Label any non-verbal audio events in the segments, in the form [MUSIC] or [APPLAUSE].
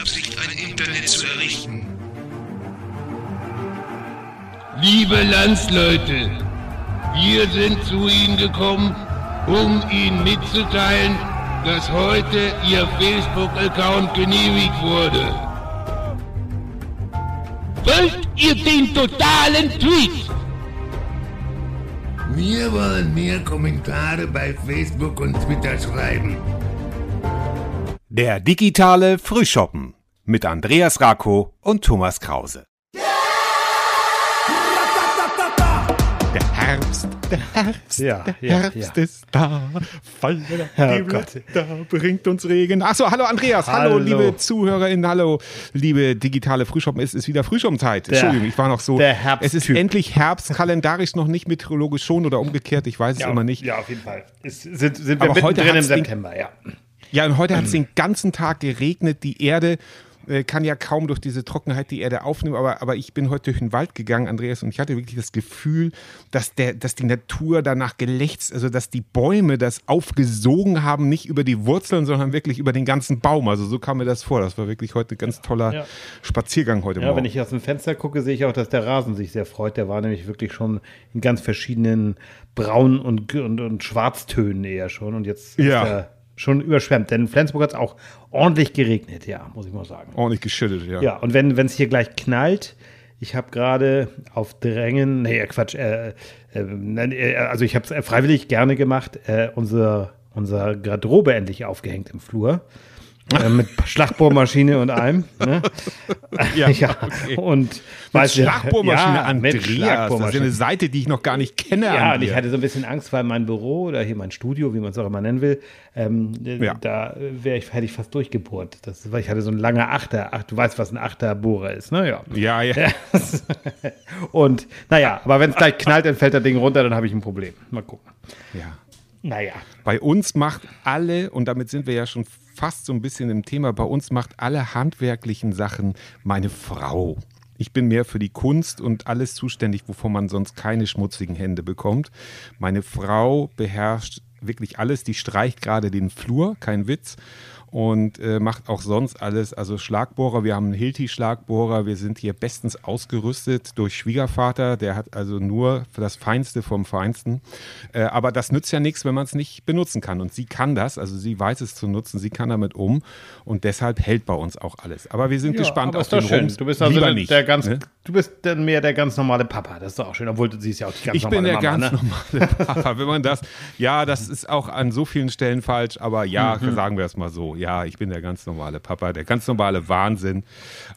Absicht ein Internet zu errichten. Liebe Landsleute, wir sind zu Ihnen gekommen, um Ihnen mitzuteilen, dass heute Ihr Facebook-Account genehmigt wurde. Wollt ihr den totalen Tweet? Wir wollen mehr Kommentare bei Facebook und Twitter schreiben. Der digitale Frühschoppen mit Andreas Rako und Thomas Krause. Der Herbst, der Herbst, Ja, der ja, Herbst ja. ist da. Fallen Oh die Gott. Blätter, bringt uns Regen. Achso, hallo Andreas, hallo, Hallo. liebe ZuhörerInnen, hallo liebe digitale Frühschoppen. Es ist wieder Frühschoppenzeit. Entschuldigung, ich war noch so. der Herbsttyp. Es ist endlich Herbst, kalendarisch noch nicht, meteorologisch schon oder umgekehrt, ich weiß es immer nicht. Ja, auf jeden Fall. Ist, sind, sind wir Aber heute mittendrin im September, ja. Ja, und heute hat es den ganzen Tag geregnet. Die Erde äh, kann ja kaum durch diese Trockenheit die Erde aufnehmen. Aber, aber ich bin heute durch den Wald gegangen, Andreas, und ich hatte wirklich das Gefühl, dass, der, dass die Natur danach gelächzt, also dass die Bäume das aufgesogen haben, nicht über die Wurzeln, sondern wirklich über den ganzen Baum. Also so kam mir das vor. Das war wirklich heute ein ganz toller Ja. Spaziergang heute Ja, Morgen. wenn ich aus dem Fenster gucke, sehe ich auch, dass der Rasen sich sehr freut. Der war nämlich wirklich schon in ganz verschiedenen Braun- und, und, und Schwarztönen eher schon. Und jetzt Ja. ist er schon überschwemmt. Denn in Flensburg hat es auch ordentlich geregnet, ja, muss ich mal sagen. Ordentlich geschüttet, ja. Ja, und wenn es hier gleich knallt, ich habe gerade auf Drängen, nee, Quatsch, äh, äh, äh, also ich habe es freiwillig gerne gemacht, äh, unser, unser Garderobe endlich aufgehängt im Flur. Äh, mit Schlagbohrmaschine und allem. Ne? [LAUGHS] Ja, ja. okay. Und Mit Schlagbohrmaschine, ja, Andreas. Das ist Schlagbohrmaschine. eine Seite, die ich noch gar nicht kenne. Ja, und ich hatte so ein bisschen Angst, weil mein Büro oder hier mein Studio, wie man es auch immer nennen will, ähm, Ja. da wäre ich, hätte ich fast durchgebohrt. Das, weil ich hatte so ein langer Achter. Ach, du weißt, was ein Achterbohrer ist, ne? Ja. ja, ja. [LAUGHS] Und naja, aber wenn es gleich knallt, dann fällt das Ding runter, dann habe ich ein Problem. Mal gucken. ja. Naja. Bei uns macht alle, und damit sind wir ja schon fast so ein bisschen im Thema, bei uns macht alle handwerklichen Sachen meine Frau. Ich bin mehr für die Kunst und alles zuständig, wovon man sonst keine schmutzigen Hände bekommt. Meine Frau beherrscht wirklich alles. Die streicht gerade den Flur, kein Witz. Und äh, macht auch sonst alles. Also Schlagbohrer, wir haben einen Hilti-Schlagbohrer. Wir sind hier bestens ausgerüstet durch Schwiegervater. Der hat also nur für das Feinste vom Feinsten. Äh, aber das nützt ja nichts, wenn man es nicht benutzen kann. Und sie kann das, also sie weiß es zu nutzen, sie kann damit um. Und deshalb hält bei uns auch alles. Aber wir sind gespannt aber auf ist doch den schön. Rums. Du bist also der, nicht, der ganz, ne? du bist dann mehr der ganz normale Papa. Das ist doch auch schön. Obwohl du siehst ja auch die ganz Ich bin normale der Mama, ganz ne? normale Papa. Wenn man das, ja, das ist auch an so vielen Stellen falsch, aber ja, Mhm. sagen wir es mal so. Ja, ich bin der ganz normale Papa, der ganz normale Wahnsinn,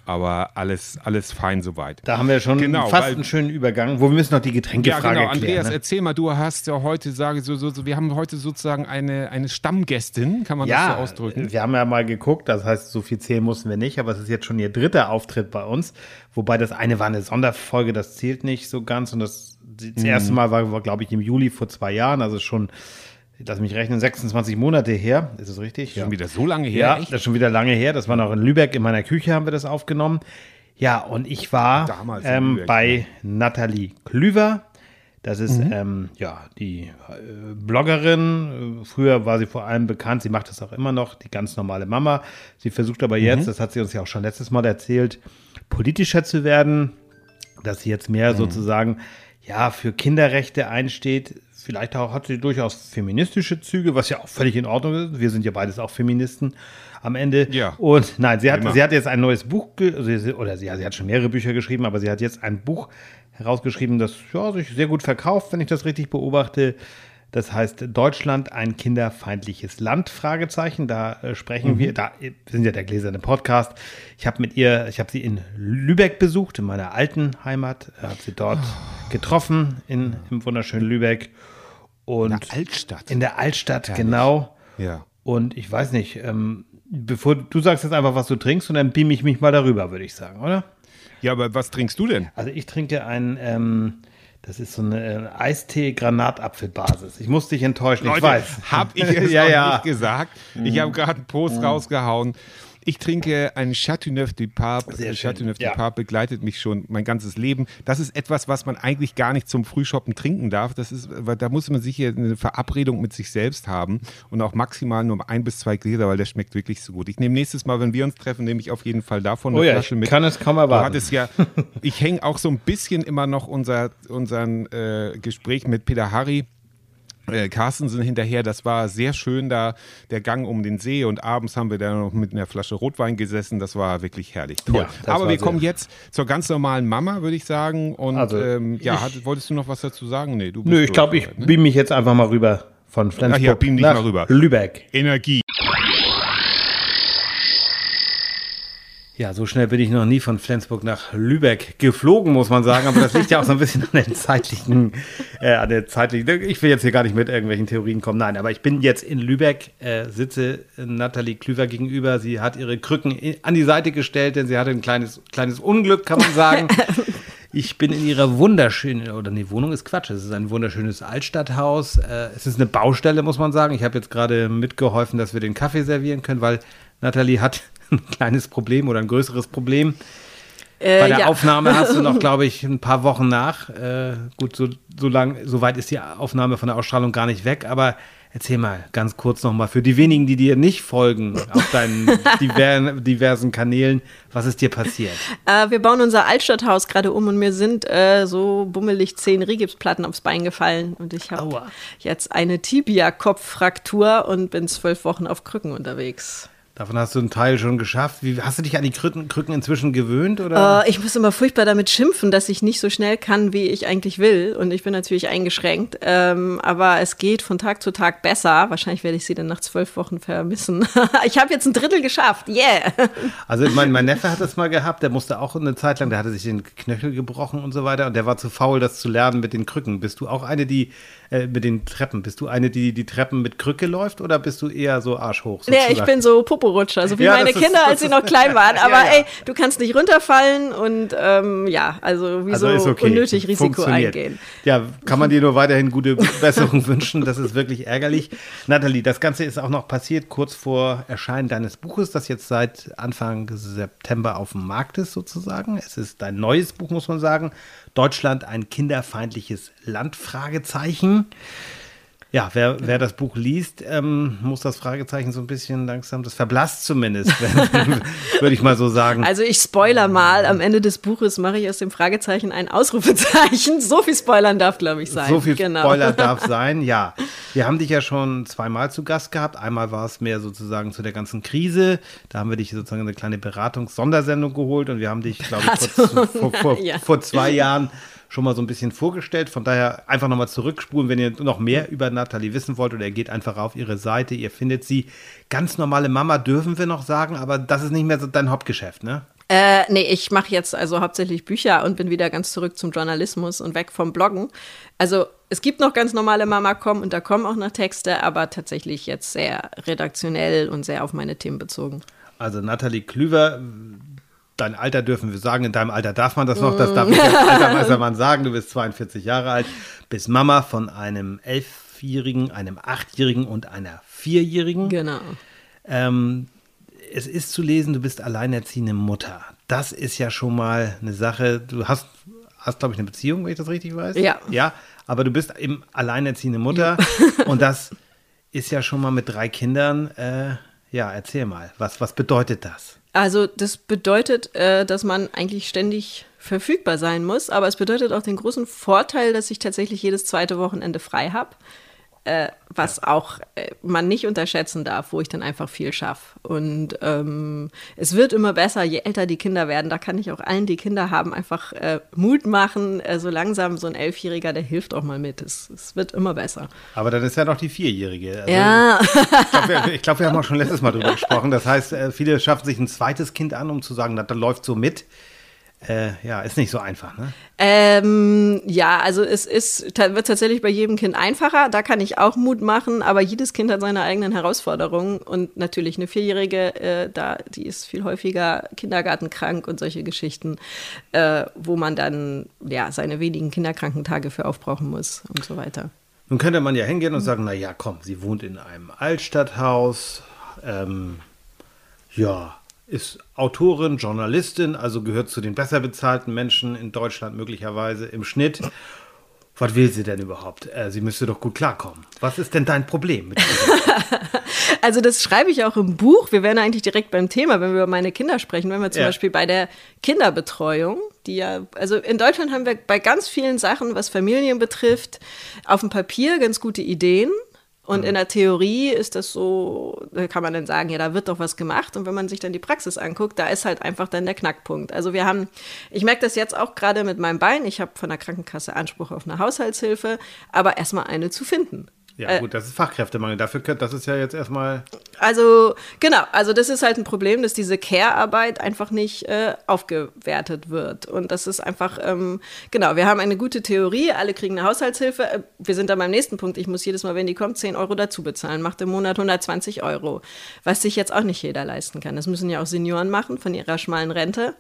aber alles, alles fein soweit. Da haben wir schon Genau, fast weil- einen schönen Übergang, wo wir müssen noch die Ja, Getränkefrage genau. klären. Andreas, ne? erzähl mal, du hast ja heute, sage so, so, so, wir haben heute sozusagen eine, eine Stammgästin, kann man das Ja, so ausdrücken? wir haben ja mal geguckt, das heißt, so viel zählen mussten wir nicht, aber es ist jetzt schon ihr dritter Auftritt bei uns. Wobei das eine war eine Sonderfolge, das zählt nicht so ganz. Und das, Mhm. das erste Mal war, war glaube ich, im Juli vor zwei Jahren, also schon, lass mich rechnen, 26 Monate her. Ist es richtig? Schon wieder so lange her, Ja, echt? das ist schon wieder lange her. Das war noch in Lübeck, in meiner Küche haben wir das aufgenommen. Ja, und ich war ähm, Lübeck, bei Nathalie Klüver. Das ist Mhm. ähm, ja die äh, Bloggerin. Früher war sie vor allem bekannt. Sie macht das auch immer noch, die ganz normale Mama. Sie versucht aber Mhm. jetzt, das hat sie uns ja auch schon letztes Mal erzählt, politischer zu werden, dass sie jetzt Mhm. mehr sozusagen ja für Kinderrechte einsteht. Vielleicht auch hat sie durchaus feministische Züge, was ja auch völlig in Ordnung ist. Wir sind ja beides auch Feministen am Ende. Ja. Und nein, sie hat, Immer. sie hat jetzt ein neues Buch, oder sie, ja, sie hat schon mehrere Bücher geschrieben, aber sie hat jetzt ein Buch herausgeschrieben, das ja, sich sehr gut verkauft, wenn ich das richtig beobachte. Das heißt Deutschland ein kinderfeindliches Land? Fragezeichen. Da äh, sprechen wir. Da wir sind ja der gläserne Podcast. Ich habe mit ihr, ich habe sie in Lübeck besucht, in meiner alten Heimat. Habe sie dort getroffen in im wunderschönen Lübeck und In der Altstadt. in der Altstadt genau. Ja. Und ich weiß nicht, ähm, bevor du sagst jetzt einfach, was du trinkst, und dann beam ich mich mal darüber, würde ich sagen, oder? Ja, aber was trinkst du denn? Also ich trinke ein, ähm, das ist so eine äh, Eistee-Granatapfelbasis. Ich muss dich enttäuschen, ich weiß. Hab ich [LAUGHS] es ja, ja. nicht gesagt. Ich habe gerade einen Post rausgehauen. Ich trinke ein Chateauneuf du Pape. Sehr schön, Chateauneuf ja. du Pape begleitet mich schon mein ganzes Leben. Das ist etwas, was man eigentlich gar nicht zum Frühshoppen trinken darf. Das ist, weil da muss man sicher eine Verabredung mit sich selbst haben und auch maximal nur ein bis zwei Gläser, weil der schmeckt wirklich so gut. Ich nehme nächstes Mal, wenn wir uns treffen, nehme ich auf jeden Fall davon eine Oh ja, Flasche ich mit. kann es kaum Du erwarten. hattest ja, [LAUGHS] ich hänge auch so ein bisschen immer noch unser unseren äh, Gespräch mit Peter Harry. Äh, Carstensen hinterher, das war sehr schön da, der Gang um den See und abends haben wir da noch mit einer Flasche Rotwein gesessen, das war wirklich herrlich, toll. Ja, Aber wir kommen jetzt zur ganz normalen Mama, würde ich sagen und Also, ähm, ja, hat, wolltest du noch was dazu sagen? Nee, du bist Nö, ich glaube, ich ne? beam mich jetzt einfach mal rüber von Flensburg Ach ja, beam dich nach mal rüber. Lübeck. Energie. Ja, so schnell bin ich noch nie von Flensburg nach Lübeck geflogen, muss man sagen. Aber das liegt ja auch so ein bisschen an den zeitlichen, äh, an der zeitlichen. Ich will jetzt hier gar nicht mit irgendwelchen Theorien kommen. Nein, aber ich bin jetzt in Lübeck, äh, sitze Nathalie Klüver gegenüber. Sie hat ihre Krücken an die Seite gestellt, denn sie hatte ein kleines, kleines Unglück, kann man sagen. [LAUGHS] Ich bin in ihrer wunderschönen, oder nee, Wohnung ist Quatsch. Es ist ein wunderschönes Altstadthaus. Äh, es ist eine Baustelle, muss man sagen. Ich habe jetzt gerade mitgeholfen, dass wir den Kaffee servieren können, weil Nathalie hat ein kleines Problem oder ein größeres Problem. Äh, Bei der ja. Aufnahme hast du noch, [LAUGHS] glaube ich, ein paar Wochen nach. Äh, gut, so, so lang, so weit ist die Aufnahme von der Ausstrahlung gar nicht weg, aber erzähl mal ganz kurz nochmal für die wenigen, die dir nicht folgen auf deinen [LAUGHS] diver diversen Kanälen, was ist dir passiert? Äh, wir bauen unser Altstadthaus gerade um und mir sind äh, so bummelig zehn Rigipsplatten aufs Bein gefallen und ich habe jetzt eine Tibia-Kopffraktur und bin zwölf Wochen auf Krücken unterwegs. Davon hast du einen Teil schon geschafft. Wie, hast du dich an die Krücken, Krücken inzwischen gewöhnt? Oder? Äh, ich muss immer furchtbar damit schimpfen, dass ich nicht so schnell kann, wie ich eigentlich will. Und ich bin natürlich eingeschränkt. Ähm, aber es geht von Tag zu Tag besser. Wahrscheinlich werde ich sie dann nach zwölf Wochen vermissen. [LAUGHS] ich habe jetzt ein Drittel geschafft. Yeah! [LAUGHS] Also mein, mein Neffe hat das mal gehabt, der musste auch eine Zeit lang, der hatte sich den Knöchel gebrochen und so weiter und der war zu faul, das zu lernen mit den Krücken. Bist du auch eine, die äh, mit den Treppen, bist du eine, die die Treppen mit Krücke läuft oder bist du eher so arschhoch? Ja, ich sozusagen? bin so Poporutscher, so wie Ja, meine ist- Kinder, als sie noch klein [LAUGHS] waren. Ja, Aber ja. ey, du kannst nicht runterfallen und ähm, ja, also wieso Also okay. unnötig Risiko eingehen. Ja, kann man dir nur weiterhin gute Besserung [LAUGHS] wünschen. Das ist wirklich ärgerlich. Nathalie, das Ganze ist auch noch passiert kurz vor Erscheinen deines Buches, das jetzt seit Anfang September auf dem Markt ist, sozusagen. Es ist dein neues Buch, muss man sagen. Deutschland, ein kinderfeindliches Land? Fragezeichen. Ja, wer, wer das Buch liest, ähm, muss das Fragezeichen so ein bisschen langsam, das verblasst zumindest, [LAUGHS] würde ich mal so sagen. Also ich spoiler mal, am Ende des Buches mache ich aus dem Fragezeichen ein Ausrufezeichen. So viel spoilern darf, glaube ich, sein. So viel genau. Spoiler darf sein, ja. Wir haben dich ja schon zweimal zu Gast gehabt. Einmal war es mehr sozusagen zu der ganzen Krise. Da haben wir dich sozusagen eine kleine Beratungs-Sondersendung geholt und wir haben dich, glaube ich, vor, vor, vor, [LAUGHS] Ja. vor zwei Jahren schon mal so ein bisschen vorgestellt. Von daher einfach nochmal zurückspulen, wenn ihr noch mehr über Nathalie wissen wollt oder ihr geht einfach auf ihre Seite, ihr findet sie. Ganz normale Mama dürfen wir noch sagen, aber das ist nicht mehr so dein Hauptgeschäft, ne? Äh, nee, ich mache jetzt also hauptsächlich Bücher und bin wieder ganz zurück zum Journalismus und weg vom Bloggen. Also es gibt noch ganz normale Mama.com und da kommen auch noch Texte, aber tatsächlich jetzt sehr redaktionell und sehr auf meine Themen bezogen. Also Nathalie Klüver, dein Alter dürfen wir sagen, in deinem Alter darf man das noch, das darf ich als [LAUGHS] alter weißer Mann sagen, du bist 42 Jahre alt, bist Mama von einem Elfjährigen, einem Achtjährigen und einer Vierjährigen. Genau. Ähm, es ist zu lesen, du bist alleinerziehende Mutter. Das ist ja schon mal eine Sache, du hast, hast glaube ich, eine Beziehung, wenn ich das richtig weiß. Ja. Ja, aber du bist eben alleinerziehende Mutter [LAUGHS] und das ist ja schon mal mit drei Kindern, äh, ja, erzähl mal, was, was bedeutet das? Also das bedeutet, äh, dass man eigentlich ständig verfügbar sein muss, aber es bedeutet auch den großen Vorteil, dass ich tatsächlich jedes zweite Wochenende frei habe, äh, was auch äh, man nicht unterschätzen darf, wo ich dann einfach viel schaffe. Und ähm, es wird immer besser, je älter die Kinder werden. Da kann ich auch allen, die Kinder haben, einfach äh, Mut machen. Äh, so langsam so ein Elfjähriger, der hilft auch mal mit. Es, es wird immer besser. Aber dann ist ja noch die Vierjährige. Also, Ja. Ich glaube, wir, glaub, wir haben auch schon letztes Mal drüber [LAUGHS] gesprochen. Das heißt, äh, viele schaffen sich ein zweites Kind an, um zu sagen, na, da läuft so mit. Äh, ja, ist nicht so einfach, ne? Ähm, ja, also es ist, wird tatsächlich bei jedem Kind einfacher. Da kann ich auch Mut machen, aber jedes Kind hat seine eigenen Herausforderungen. Und natürlich eine Vierjährige, äh, da, die ist viel häufiger kindergartenkrank und solche Geschichten, äh, wo man dann ja seine wenigen Kinderkrankentage für aufbrauchen muss und so weiter. Nun könnte man ja hingehen und sagen, na ja, komm, sie wohnt in einem Altstadthaus. Ähm, ja, ist Autorin, Journalistin, also gehört zu den besser bezahlten Menschen in Deutschland möglicherweise im Schnitt. Was will sie denn überhaupt? Äh, sie müsste doch gut klarkommen. Was ist denn dein Problem? Mit [LAUGHS] also das schreibe ich auch im Buch. Wir wären eigentlich direkt beim Thema, wenn wir über meine Kinder sprechen. Wenn wir zum ja. Beispiel bei der Kinderbetreuung, die ja, also in Deutschland haben wir bei ganz vielen Sachen, was Familien betrifft, auf dem Papier ganz gute Ideen. Und in der Theorie ist das so, da kann man dann sagen, ja, da wird doch was gemacht. Und wenn man sich dann die Praxis anguckt, da ist halt einfach dann der Knackpunkt. Also wir haben, ich merke das jetzt auch gerade mit meinem Bein. Ich habe von der Krankenkasse Anspruch auf eine Haushaltshilfe, aber erstmal eine zu finden. Ja, äh, gut, das ist Fachkräftemangel. Dafür, das ist ja jetzt erstmal. Also, genau, also das ist halt ein Problem, dass diese Care-Arbeit einfach nicht äh, aufgewertet wird. Und das ist einfach, ähm, genau, wir haben eine gute Theorie, alle kriegen eine Haushaltshilfe. Äh, wir sind dann beim nächsten Punkt. Ich muss jedes Mal, wenn die kommt, 10 Euro dazu bezahlen. Macht im Monat 120 Euro. Was sich jetzt auch nicht jeder leisten kann. Das müssen ja auch Senioren machen von ihrer schmalen Rente.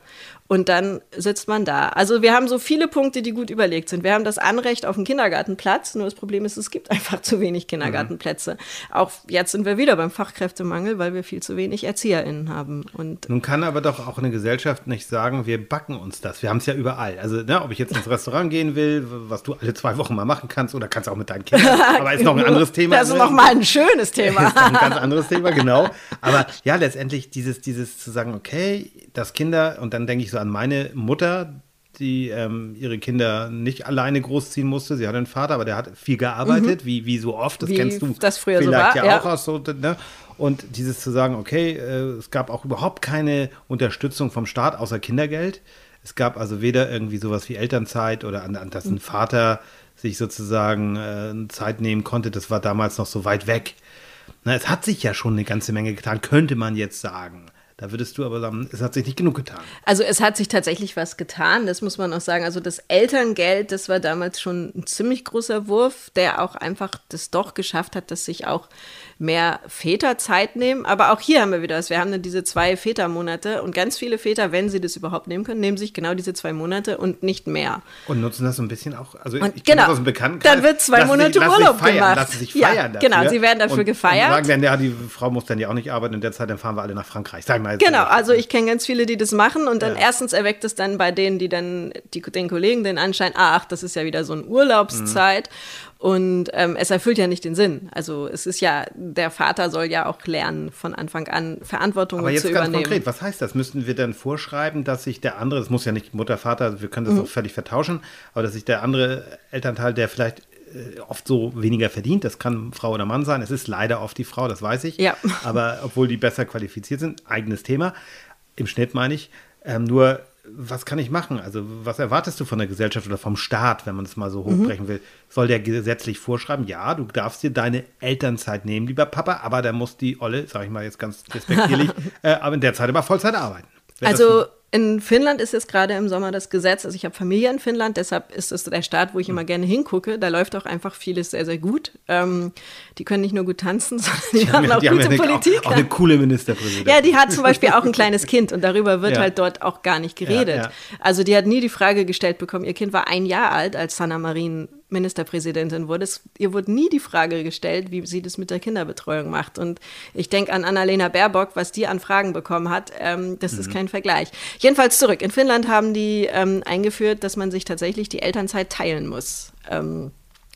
Und dann sitzt man da. Also wir haben so viele Punkte, die gut überlegt sind. Wir haben das Anrecht auf einen Kindergartenplatz, nur das Problem ist, es gibt einfach zu wenig Kindergartenplätze. Mhm. Auch jetzt sind wir wieder beim Fachkräftemangel, weil wir viel zu wenig ErzieherInnen haben. Und Nun kann aber doch auch eine Gesellschaft nicht sagen, wir backen uns das. Wir haben es ja überall. Also ne, ob ich jetzt ins Restaurant gehen will, was du alle zwei Wochen mal machen kannst, oder kannst auch mit deinen Kindern. [LAUGHS] Aber ist noch ein anderes Thema. Das ist noch mal ein schönes Thema. ist noch ein ganz anderes Thema, genau. Aber ja, letztendlich dieses, dieses zu sagen, okay, dass Kinder, und dann denke ich so an meine Mutter, die ähm, ihre Kinder nicht alleine großziehen musste. Sie hatte einen Vater, aber der hat viel gearbeitet, mhm. wie, wie so oft. Das wie kennst du das früher vielleicht so war, ja, auch aus so. Ne? Und dieses zu sagen, okay, äh, es gab auch überhaupt keine Unterstützung vom Staat außer Kindergeld. Es gab also weder irgendwie sowas wie Elternzeit oder an, an dass ein mhm. Vater sich sozusagen äh, Zeit nehmen konnte. Das war damals noch so weit weg. Na, es hat sich ja schon eine ganze Menge getan, könnte man jetzt sagen. Da würdest du aber sagen, es hat sich nicht genug getan. Also es hat sich tatsächlich was getan, das muss man auch sagen. Also das Elterngeld, das war damals schon ein ziemlich großer Wurf, der auch einfach das doch geschafft hat, dass sich auch mehr Väter Zeit nehmen. Aber auch hier haben wir wieder das. Wir haben dann diese zwei Vätermonate und ganz viele Väter, wenn sie das überhaupt nehmen können, nehmen sich genau diese zwei Monate und nicht mehr. Und nutzen das so ein bisschen auch. Also und ich genau, aus dem Bekanntenkreis. Dann wird zwei Monate sich, Urlaub feiern, gemacht. Lassen sich feiern ja, dafür. Genau, sie werden dafür und, gefeiert. Und sagen dann, ja, die Frau muss dann ja auch nicht arbeiten in der Zeit, dann fahren wir alle nach Frankreich. Sag mal genau, also ich kenne ganz viele, die das machen und dann ja. erstens erweckt es dann bei denen, die dann die, den Kollegen den Anschein, ach, das ist ja wieder so eine Urlaubszeit. Mhm. Und ähm, es erfüllt ja nicht den Sinn. Also es ist ja, der Vater soll ja auch lernen, von Anfang an Verantwortung Aber jetzt zu ganz übernehmen. konkret, was heißt das? Müssten wir dann vorschreiben, dass sich der andere, das muss ja nicht Mutter, Vater, wir können das mhm. auch völlig vertauschen, aber dass sich der andere Elternteil, der vielleicht äh, oft so weniger verdient, das kann Frau oder Mann sein, es ist leider oft die Frau, das weiß ich, ja. aber obwohl die besser qualifiziert sind, eigenes Thema, im Schnitt meine ich, ähm, nur was kann ich machen? Also, was erwartest du von der Gesellschaft oder vom Staat, wenn man es mal so hochbrechen mhm. will? Soll der gesetzlich vorschreiben, ja, du darfst dir deine Elternzeit nehmen, lieber Papa, aber da muss die Olle, sag ich mal jetzt ganz respektierlich, [LAUGHS] äh, aber in der Zeit aber Vollzeit arbeiten. Wäre also, in Finnland ist jetzt gerade im Sommer das Gesetz, also ich habe Familie in Finnland, deshalb ist es der Staat, wo ich immer gerne hingucke. Da läuft auch einfach vieles sehr, sehr gut. Ähm, die können nicht nur gut tanzen, [LAUGHS] sondern die, die haben auch die gute haben ja Politik. Auch, auch, eine coole Ministerpräsidentin. Ja, die hat zum Beispiel auch ein kleines Kind und darüber wird ja. halt dort auch gar nicht geredet. Ja. Also die hat nie die Frage gestellt bekommen, ihr Kind war ein Jahr alt, als Sanna Marin Ministerpräsidentin wurde. Es, ihr wurde nie die Frage gestellt, wie sie das mit der Kinderbetreuung macht. Und ich denke an Annalena Baerbock, was die an Fragen bekommen hat. Ähm, das mhm. ist kein Vergleich. Jedenfalls zurück. In Finnland haben die ähm, eingeführt, dass man sich tatsächlich die Elternzeit teilen muss. Ähm,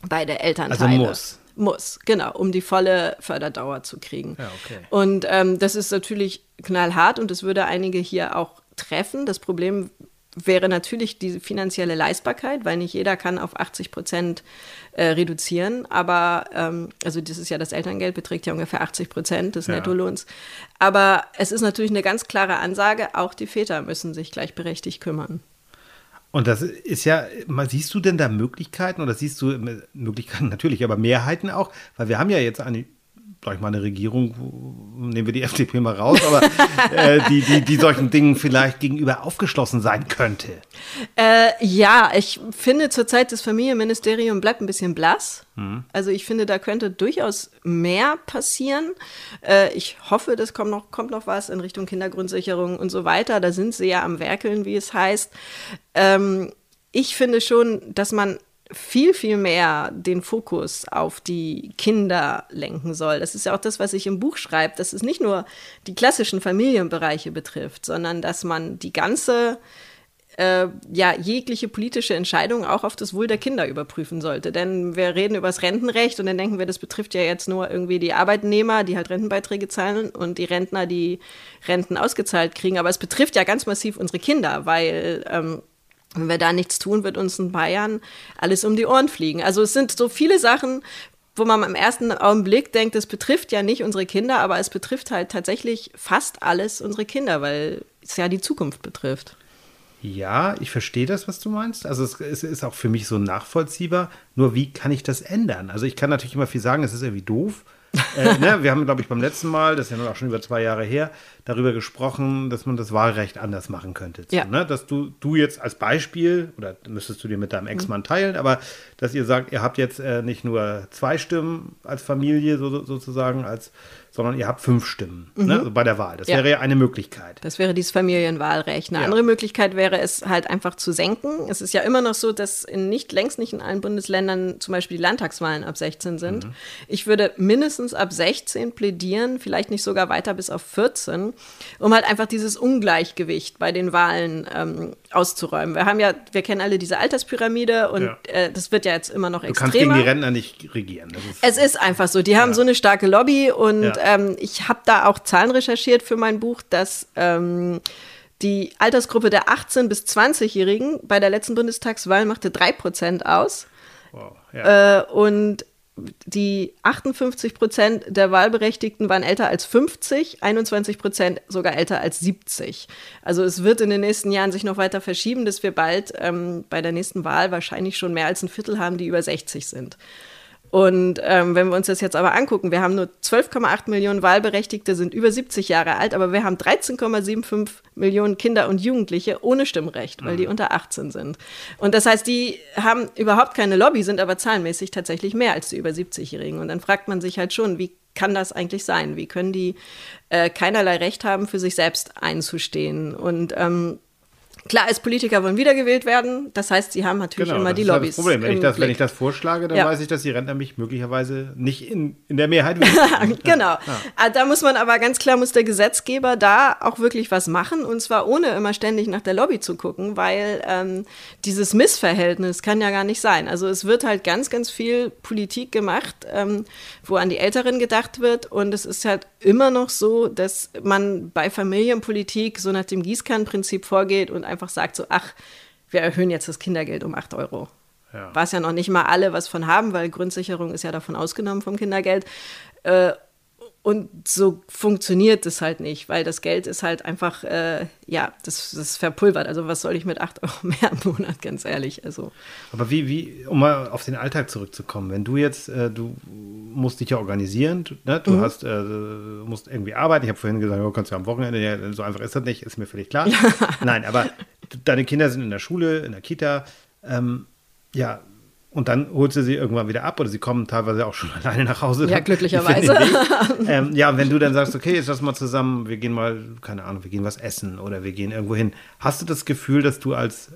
beide Elternteile. Also muss. Muss, genau, um die volle Förderdauer zu kriegen. Ja, okay. Und ähm, das ist natürlich knallhart und es würde einige hier auch treffen. Das Problem wäre natürlich die finanzielle Leistbarkeit, weil nicht jeder kann auf 80 Prozent äh, reduzieren. Aber, ähm, also das ist ja das Elterngeld, beträgt ja ungefähr 80 Prozent des ja. Nettolohns. Aber es ist natürlich eine ganz klare Ansage, auch die Väter müssen sich gleichberechtigt kümmern. Und das ist ja, siehst du denn da Möglichkeiten oder siehst du äh, Möglichkeiten [LAUGHS] natürlich, aber Mehrheiten auch? Weil wir haben ja jetzt eine sag ich mal, eine Regierung, nehmen wir die [LAUGHS] FDP mal raus, aber äh, die, die, die solchen Dingen vielleicht gegenüber aufgeschlossen sein könnte. Äh, ja, ich finde zurzeit das Familienministerium bleibt ein bisschen blass. Mhm. Also ich finde, da könnte durchaus mehr passieren. Äh, ich hoffe, das kommt noch, kommt noch was in Richtung Kindergrundsicherung und so weiter. Da sind sie ja am Werkeln, wie es heißt. Ähm, ich finde schon, dass man viel, viel mehr den Fokus auf die Kinder lenken soll. Das ist ja auch das, was ich im Buch schreibe, dass es nicht nur die klassischen Familienbereiche betrifft, sondern dass man die ganze äh, ja, jegliche politische Entscheidung auch auf das Wohl der Kinder überprüfen sollte. Denn wir reden über das Rentenrecht und dann denken wir, das betrifft ja jetzt nur irgendwie die Arbeitnehmer, die halt Rentenbeiträge zahlen und die Rentner, die Renten ausgezahlt kriegen. Aber es betrifft ja ganz massiv unsere Kinder, weil ähm, wenn wir da nichts tun, wird uns in Bayern alles um die Ohren fliegen. Also es sind so viele Sachen, wo man im ersten Augenblick denkt, es betrifft ja nicht unsere Kinder, aber es betrifft halt tatsächlich fast alles unsere Kinder, weil es ja die Zukunft betrifft. Ja, ich verstehe das, was du meinst. Also es, es, ist auch für mich so nachvollziehbar. Nur wie kann ich das ändern? Also ich kann natürlich immer viel sagen, es ist irgendwie doof. Äh, ne? Wir haben, glaube ich, beim letzten Mal, das ist ja nun auch schon über zwei Jahre her, darüber gesprochen, dass man das Wahlrecht anders machen könnte. So, Ja. ne? Dass du, du jetzt als Beispiel, oder müsstest du dir mit deinem Ex-Mann teilen, aber dass ihr sagt, ihr habt jetzt äh, nicht nur zwei Stimmen als Familie so, sozusagen, als, sondern ihr habt fünf Stimmen ne? also bei der Wahl. Das Ja. wäre ja eine Möglichkeit. Das wäre dieses Familienwahlrecht. Eine Ja. andere Möglichkeit wäre es halt einfach zu senken. Es ist ja immer noch so, dass in nicht längst nicht in allen Bundesländern zum Beispiel die Landtagswahlen ab 16 sind. Ich würde mindestens ab 16 plädieren, vielleicht nicht sogar weiter bis auf 14, um halt einfach dieses Ungleichgewicht bei den Wahlen ähm, auszuräumen. Wir haben ja, wir kennen alle diese Alterspyramide und Ja. äh, das wird ja jetzt immer noch Du kannst gegen extremer. die Rentner nicht regieren. Ist, Es ist einfach so. Die haben so eine starke Lobby und. Ähm, ich habe da auch Zahlen recherchiert für mein Buch, dass ähm, die Altersgruppe der 18- bis 20-Jährigen bei der letzten Bundestagswahl machte 3% aus wow, ja. äh, und die 58 Prozent der Wahlberechtigten waren älter als 50, 21 Prozent sogar älter als 70. Also es wird in den nächsten Jahren sich noch weiter verschieben, dass wir bald ähm, bei der nächsten Wahl wahrscheinlich schon mehr als ein Viertel haben, die über 60 sind. Und ähm, wenn wir uns das jetzt aber angucken, wir haben nur 12,8 Millionen Wahlberechtigte, sind über 70 Jahre alt, aber wir haben 13,75 Millionen Kinder und Jugendliche ohne Stimmrecht, weil die unter 18 sind. Und das heißt, die haben überhaupt keine Lobby, sind aber zahlenmäßig tatsächlich mehr als die über 70-Jährigen. Und dann fragt man sich halt schon, wie kann das eigentlich sein? Wie können die äh, keinerlei Recht haben, für sich selbst einzustehen? Und ähm, Klar, als Politiker wollen wiedergewählt werden. Das heißt, sie haben natürlich immer Genau, das die ist ja Lobbys. Das Problem. Wenn ich das, wenn ich das vorschlage, dann Ja. weiß ich, dass die Rentner mich möglicherweise nicht in, in der Mehrheit wählen. [LAUGHS] genau. Ah, Da muss man aber ganz klar, muss der Gesetzgeber da auch wirklich was machen und zwar ohne immer ständig nach der Lobby zu gucken, weil ähm, dieses Missverhältnis kann ja gar nicht sein. Also es wird halt ganz, ganz viel Politik gemacht, ähm, wo an die Älteren gedacht wird und es ist halt immer noch so, dass man bei Familienpolitik so nach dem Gießkannenprinzip vorgeht und einfach sagt so, ach, wir erhöhen jetzt das Kindergeld um 8 Euro. Ja. Was ja noch nicht mal alle was von haben, weil Grundsicherung ist ja davon ausgenommen vom Kindergeld. Und so funktioniert es halt nicht, weil das Geld ist halt einfach, äh, ja, das, das ist verpulvert. Also was soll ich mit 8 [LAUGHS] Euro mehr im Monat, ganz ehrlich. Also Aber wie, wie, um mal auf den Alltag zurückzukommen, wenn du jetzt, äh, du musst dich ja organisieren, du, ne? du hast, äh, musst irgendwie arbeiten. Ich habe vorhin gesagt, du kannst ja am Wochenende, ja, so einfach ist das nicht, ist mir völlig klar. [LAUGHS] Nein, aber deine Kinder sind in der Schule, in der Kita, ähm, ja, und dann holst du sie irgendwann wieder ab oder sie kommen teilweise auch schon [LAUGHS] alleine nach Hause. Ja, dann. glücklicherweise. [LAUGHS] Ähm, ja, wenn du dann sagst, okay, jetzt lass mal zusammen, wir gehen mal, keine Ahnung, wir gehen was essen oder wir gehen irgendwo hin. Hast du das Gefühl, dass du als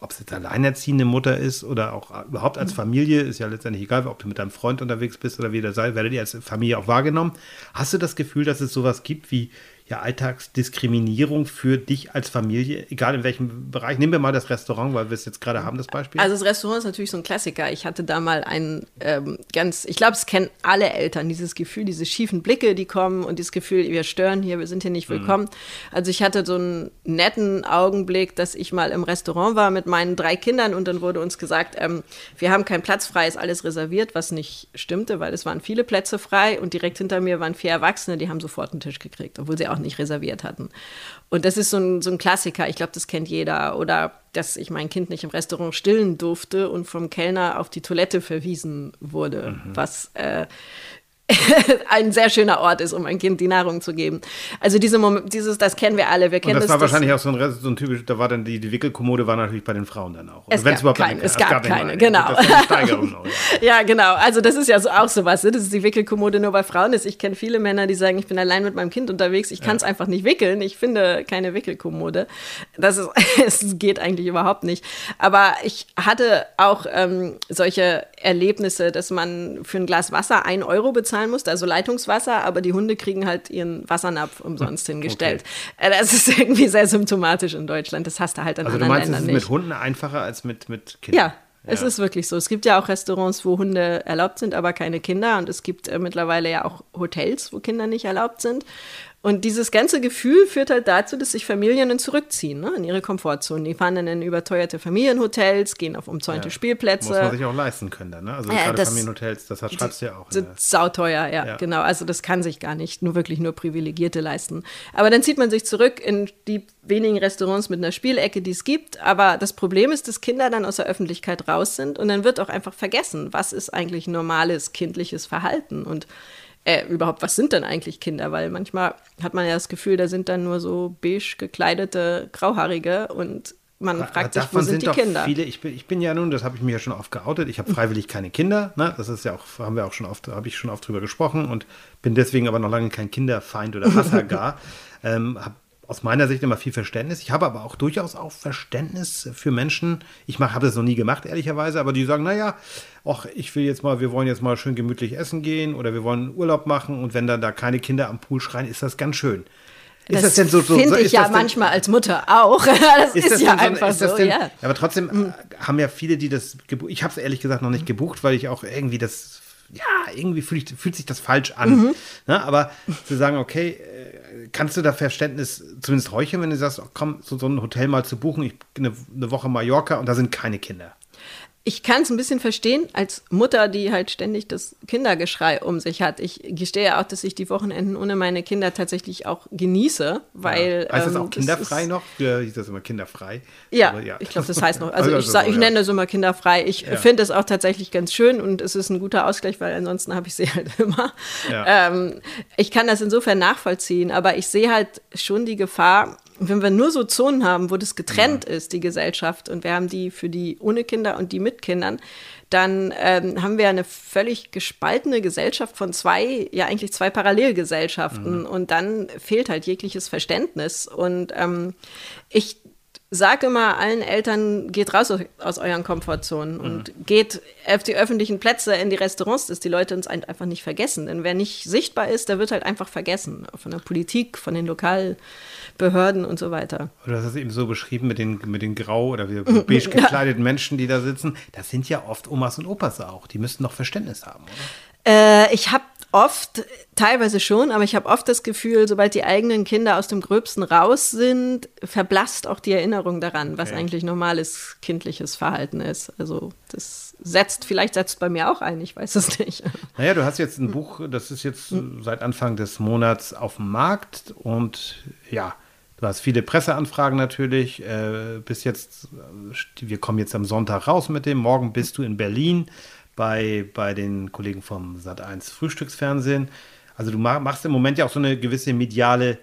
ob es jetzt alleinerziehende Mutter ist oder auch überhaupt als Familie, ist ja letztendlich egal, ob du mit deinem Freund unterwegs bist oder wie der sei, werdet ihr als Familie auch wahrgenommen. Hast du das Gefühl, dass es sowas gibt wie ja, Alltagsdiskriminierung für dich als Familie, egal in welchem Bereich? Nehmen wir mal das Restaurant, weil wir es jetzt gerade haben, das Beispiel. Also das Restaurant ist natürlich so ein Klassiker. Ich hatte da mal ein ähm, ganz, ich glaube, es kennen alle Eltern, dieses Gefühl, diese schiefen Blicke, die kommen und dieses Gefühl, wir stören hier, wir sind hier nicht willkommen. Also ich hatte so einen netten Augenblick, dass ich mal im Restaurant war mit meinen drei Kindern und dann wurde uns gesagt, ähm, wir haben keinen Platz frei, ist alles reserviert, was nicht stimmte, weil es waren viele Plätze frei und direkt hinter mir waren vier Erwachsene, die haben sofort einen Tisch gekriegt, obwohl sie auch nicht reserviert hatten. Und das ist so ein, so ein Klassiker, ich glaube, das kennt jeder. Oder dass ich mein Kind nicht im Restaurant stillen durfte und vom Kellner auf die Toilette verwiesen wurde, was äh, [LAUGHS] ein sehr schöner Ort ist, um ein Kind die Nahrung zu geben. Also diese Moment, dieses, das kennen wir alle. Wir kennen Und das, das war das- wahrscheinlich auch so ein, so ein typisch, da war dann die, die Wickelkommode war natürlich bei den Frauen dann auch. Es gab keine, eine- es gab keine, eine. genau. Das ist eine Steigerung [LAUGHS] auch, ja. Genau. Also das ist ja so, auch sowas. Ne? Das ist die Wickelkommode nur bei Frauen ist. Ich kenne viele Männer, die sagen, ich bin allein mit meinem Kind unterwegs, ich kann es einfach nicht wickeln. Ich finde keine Wickelkommode. Das ist, [LAUGHS] es geht eigentlich überhaupt nicht. Aber ich hatte auch ähm, solche Erlebnisse, dass man für ein Glas Wasser ein Euro bezahlen musste, also Leitungswasser, aber die Hunde kriegen halt ihren Wassernapf umsonst [LAUGHS] hingestellt. Äh, Das ist irgendwie sehr symptomatisch in Deutschland. Das hast du halt in Also du anderen meinst, es Ländern ist nicht. mit Hunden einfacher als mit, mit Kindern? Ja, es ist wirklich so. Es gibt ja auch Restaurants, wo Hunde erlaubt sind, aber keine Kinder. Und es gibt äh, mittlerweile ja auch Hotels, wo Kinder nicht erlaubt sind. Und dieses ganze Gefühl führt halt dazu, dass sich Familien dann zurückziehen ne, in ihre Komfortzone. Die fahren dann in überteuerte Familienhotels, gehen auf umzäunte Spielplätze. Muss man sich auch leisten können dann, ne? Also Ja, gerade das- Familienhotels, das schreibst du ja auch. in sind sauteuer, ja, Ja. genau. Also das kann sich gar nicht nur wirklich nur Privilegierte leisten. Aber dann zieht man sich zurück in die wenigen Restaurants mit einer Spielecke, die es gibt. Aber das Problem ist, dass Kinder dann aus der Öffentlichkeit raus sind und dann wird auch einfach vergessen, was ist eigentlich normales kindliches Verhalten und äh, überhaupt, was sind denn eigentlich Kinder? Weil manchmal hat man ja das Gefühl, da sind dann nur so beige gekleidete Grauhaarige und man Aber fragt sich, wo davon sind die doch Kinder? Viele, ich, bin, ich bin ja nun, das habe ich mir ja schon oft geoutet, ich habe freiwillig keine Kinder, ne? das ist ja auch, haben wir auch schon oft, habe ich schon oft drüber gesprochen und bin deswegen aber noch lange kein Kinderfeind oder Hasser gar. [LAUGHS] ähm, habe aus meiner Sicht immer viel Verständnis. Ich habe aber auch durchaus auch Verständnis für Menschen. Ich habe das noch nie gemacht, ehrlicherweise, aber die sagen, naja, ach, ich will jetzt mal, wir wollen jetzt mal schön gemütlich essen gehen oder wir wollen Urlaub machen und wenn dann da keine Kinder am Pool schreien, ist das ganz schön. Ist das, denn so, so finde ich ist ja das denn- manchmal als Mutter auch. [LAUGHS] Das ist, das ja so- einfach ist das so, denn, ja. Aber trotzdem äh, haben ja viele, die das gebucht. Ich habe es ehrlich gesagt noch nicht gebucht, weil ich auch irgendwie das, ja, irgendwie fühlt, fühlt sich das falsch an. Ne? Aber zu sagen, okay, äh, kannst du da Verständnis zumindest heucheln, wenn du sagst, oh, komm, so, so ein Hotel mal zu buchen, ich eine, eine Woche Mallorca und da sind keine Kinder. Ich kann es ein bisschen verstehen, als Mutter, die halt ständig das Kindergeschrei um sich hat. Ich gestehe auch, dass ich die Wochenenden ohne meine Kinder tatsächlich auch genieße, weil. heißt das ähm, auch kinderfrei ist- noch? Früher hieß das immer kinderfrei. Ja, Aber ich glaube, das heißt noch. [LAUGHS] Also, Also ich, sag, so, ich ja. nenne es immer kinderfrei. Ich Ja. finde es auch tatsächlich ganz schön und es ist ein guter Ausgleich, weil ansonsten habe ich sie [LAUGHS] halt immer. Ja. Ähm, ich kann das insofern nachvollziehen, aber ich sehe halt schon die Gefahr, wenn wir nur so Zonen haben, wo das getrennt ist, die Gesellschaft, und wir haben die für die ohne Kinder und die mit Kindern, dann ähm, haben wir eine völlig gespaltene Gesellschaft von zwei, ja eigentlich zwei Parallelgesellschaften. Und dann fehlt halt jegliches Verständnis. Und ähm, ich sage immer allen Eltern, geht raus aus, aus euren Komfortzonen und geht auf die öffentlichen Plätze, in die Restaurants, dass die Leute uns ein- einfach nicht vergessen. Denn wer nicht sichtbar ist, der wird halt einfach vergessen. Von der Politik, von den Lokalbehörden und so weiter. Du hast es eben so beschrieben mit den, mit den grau oder wie [LAUGHS] beige gekleideten Menschen, die da sitzen. Das sind ja oft Omas und Opas auch. Die müssten noch Verständnis haben, oder? Äh, ich habe oft, teilweise schon, aber ich habe oft das Gefühl, sobald die eigenen Kinder aus dem Gröbsten raus sind, verblasst auch die Erinnerung daran, was Okay. eigentlich normales kindliches Verhalten ist. Also das setzt, vielleicht setzt bei mir auch ein, ich weiß es nicht. [LAUGHS] Naja, du hast jetzt ein Buch, das ist jetzt äh, seit Anfang des Monats auf dem Markt und ja, du hast viele Presseanfragen natürlich. Äh, bis jetzt, äh, wir kommen jetzt am Sonntag raus mit dem. Morgen bist du in Berlin bei, bei den Kollegen vom Sat1 Frühstücksfernsehen. Also du ma- machst im Moment ja auch so eine gewisse mediale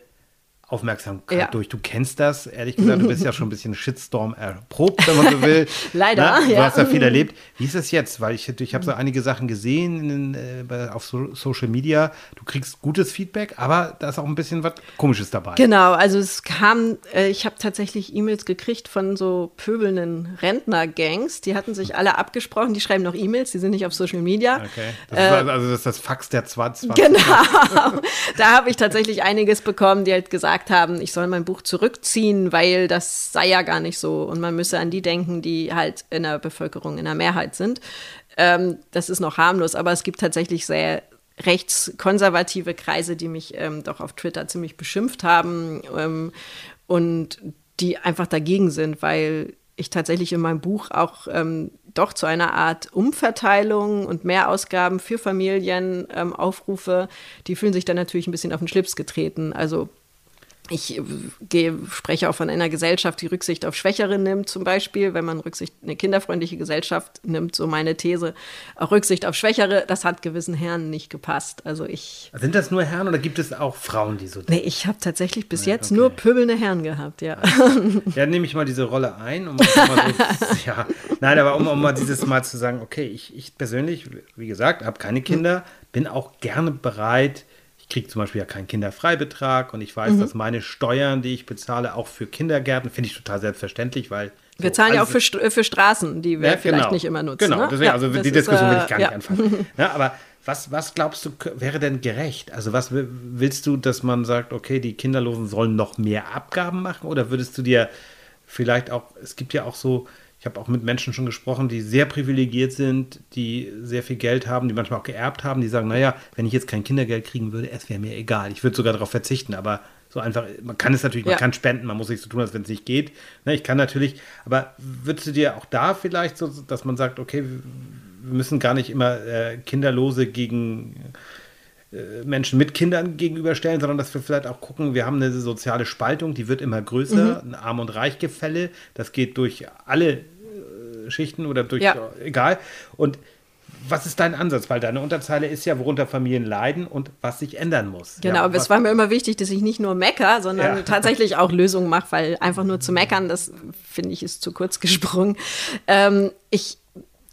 Aufmerksamkeit Ja. durch. Du kennst das, ehrlich gesagt, du bist ja schon ein bisschen Shitstorm erprobt, wenn man so will. [LAUGHS] Leider, Ne? Du ja. hast ja viel erlebt. Wie ist das jetzt? Weil ich, ich habe so einige Sachen gesehen in, äh, auf so, Social Media. Du kriegst gutes Feedback, aber da ist auch ein bisschen was Komisches dabei. Genau, also es kam, äh, ich habe tatsächlich E-Mails gekriegt von so pöbelnden Rentner-Gangs, die hatten sich alle abgesprochen, die schreiben noch E-Mails, die sind nicht auf Social Media. Okay. Das ist also, also das ist das Fax der 20. Genau, [LAUGHS] da habe ich tatsächlich einiges bekommen, die halt gesagt haben, ich soll mein Buch zurückziehen, weil das sei ja gar nicht so und man müsse an die denken, die halt in der Bevölkerung in der Mehrheit sind. Ähm, das ist noch harmlos, aber es gibt tatsächlich sehr rechtskonservative Kreise, die mich ähm, doch auf Twitter ziemlich beschimpft haben ähm, und die einfach dagegen sind, weil ich tatsächlich in meinem Buch auch ähm, doch zu einer Art Umverteilung und Mehrausgaben für Familien ähm, aufrufe. Die fühlen sich dann natürlich ein bisschen auf den Schlips getreten. Also ich äh, gehe, spreche auch von einer Gesellschaft, die Rücksicht auf Schwächere nimmt, zum Beispiel, wenn man Rücksicht, eine kinderfreundliche Gesellschaft nimmt, so meine These, auch Rücksicht auf Schwächere, das hat gewissen Herren nicht gepasst. Also ich. Sind das nur Herren oder gibt es auch Frauen, die so denken? Nee, ich habe tatsächlich bis ja, jetzt okay. nur pöbelnde Herren gehabt, ja. Ja, nehme ich mal diese Rolle ein. Um mal so, [LAUGHS] [LAUGHS] ja, nein, aber um, um mal dieses Mal zu sagen, okay, ich, ich persönlich, wie gesagt, habe keine Kinder, bin auch gerne bereit, kriege zum Beispiel ja keinen Kinderfreibetrag und ich weiß, mhm. dass meine Steuern, die ich bezahle, auch für Kindergärten, finde ich total selbstverständlich, weil. Wir so, zahlen ja auch für, für Straßen, die wir ja, vielleicht genau. nicht immer nutzen. Genau, ne? deswegen, ja, also die Diskussion will ich gar äh, nicht anfangen. [LAUGHS] Aber was, was glaubst du, wäre denn gerecht? Also, was willst du, dass man sagt, okay, die Kinderlosen sollen noch mehr Abgaben machen? Oder würdest du dir vielleicht auch, es gibt ja auch so ich habe auch mit Menschen schon gesprochen, die sehr privilegiert sind, die sehr viel Geld haben, die manchmal auch geerbt haben, die sagen, naja, wenn ich jetzt kein Kindergeld kriegen würde, es wäre mir egal. Ich würde sogar darauf verzichten, aber so einfach, man kann es natürlich, ja. man kann spenden, man muss nicht so tun, als wenn es nicht geht. Ne, ich kann natürlich, aber würdest du dir auch da vielleicht so, dass man sagt, okay, wir müssen gar nicht immer äh, Kinderlose gegen äh, Menschen mit Kindern gegenüberstellen, sondern dass wir vielleicht auch gucken, wir haben eine soziale Spaltung, die wird immer größer, mhm. ein Arm- und Reichgefälle, das geht durch alle Schichten oder durch, ja. egal. Und was ist dein Ansatz? Weil deine Unterzeile ist ja, worunter Familien leiden und was sich ändern muss. Genau, ja, aber es war mir immer wichtig, dass ich nicht nur mecker, sondern ja. tatsächlich auch Lösungen mache, weil einfach nur zu meckern, das finde ich ist zu kurz gesprungen. Ähm, ich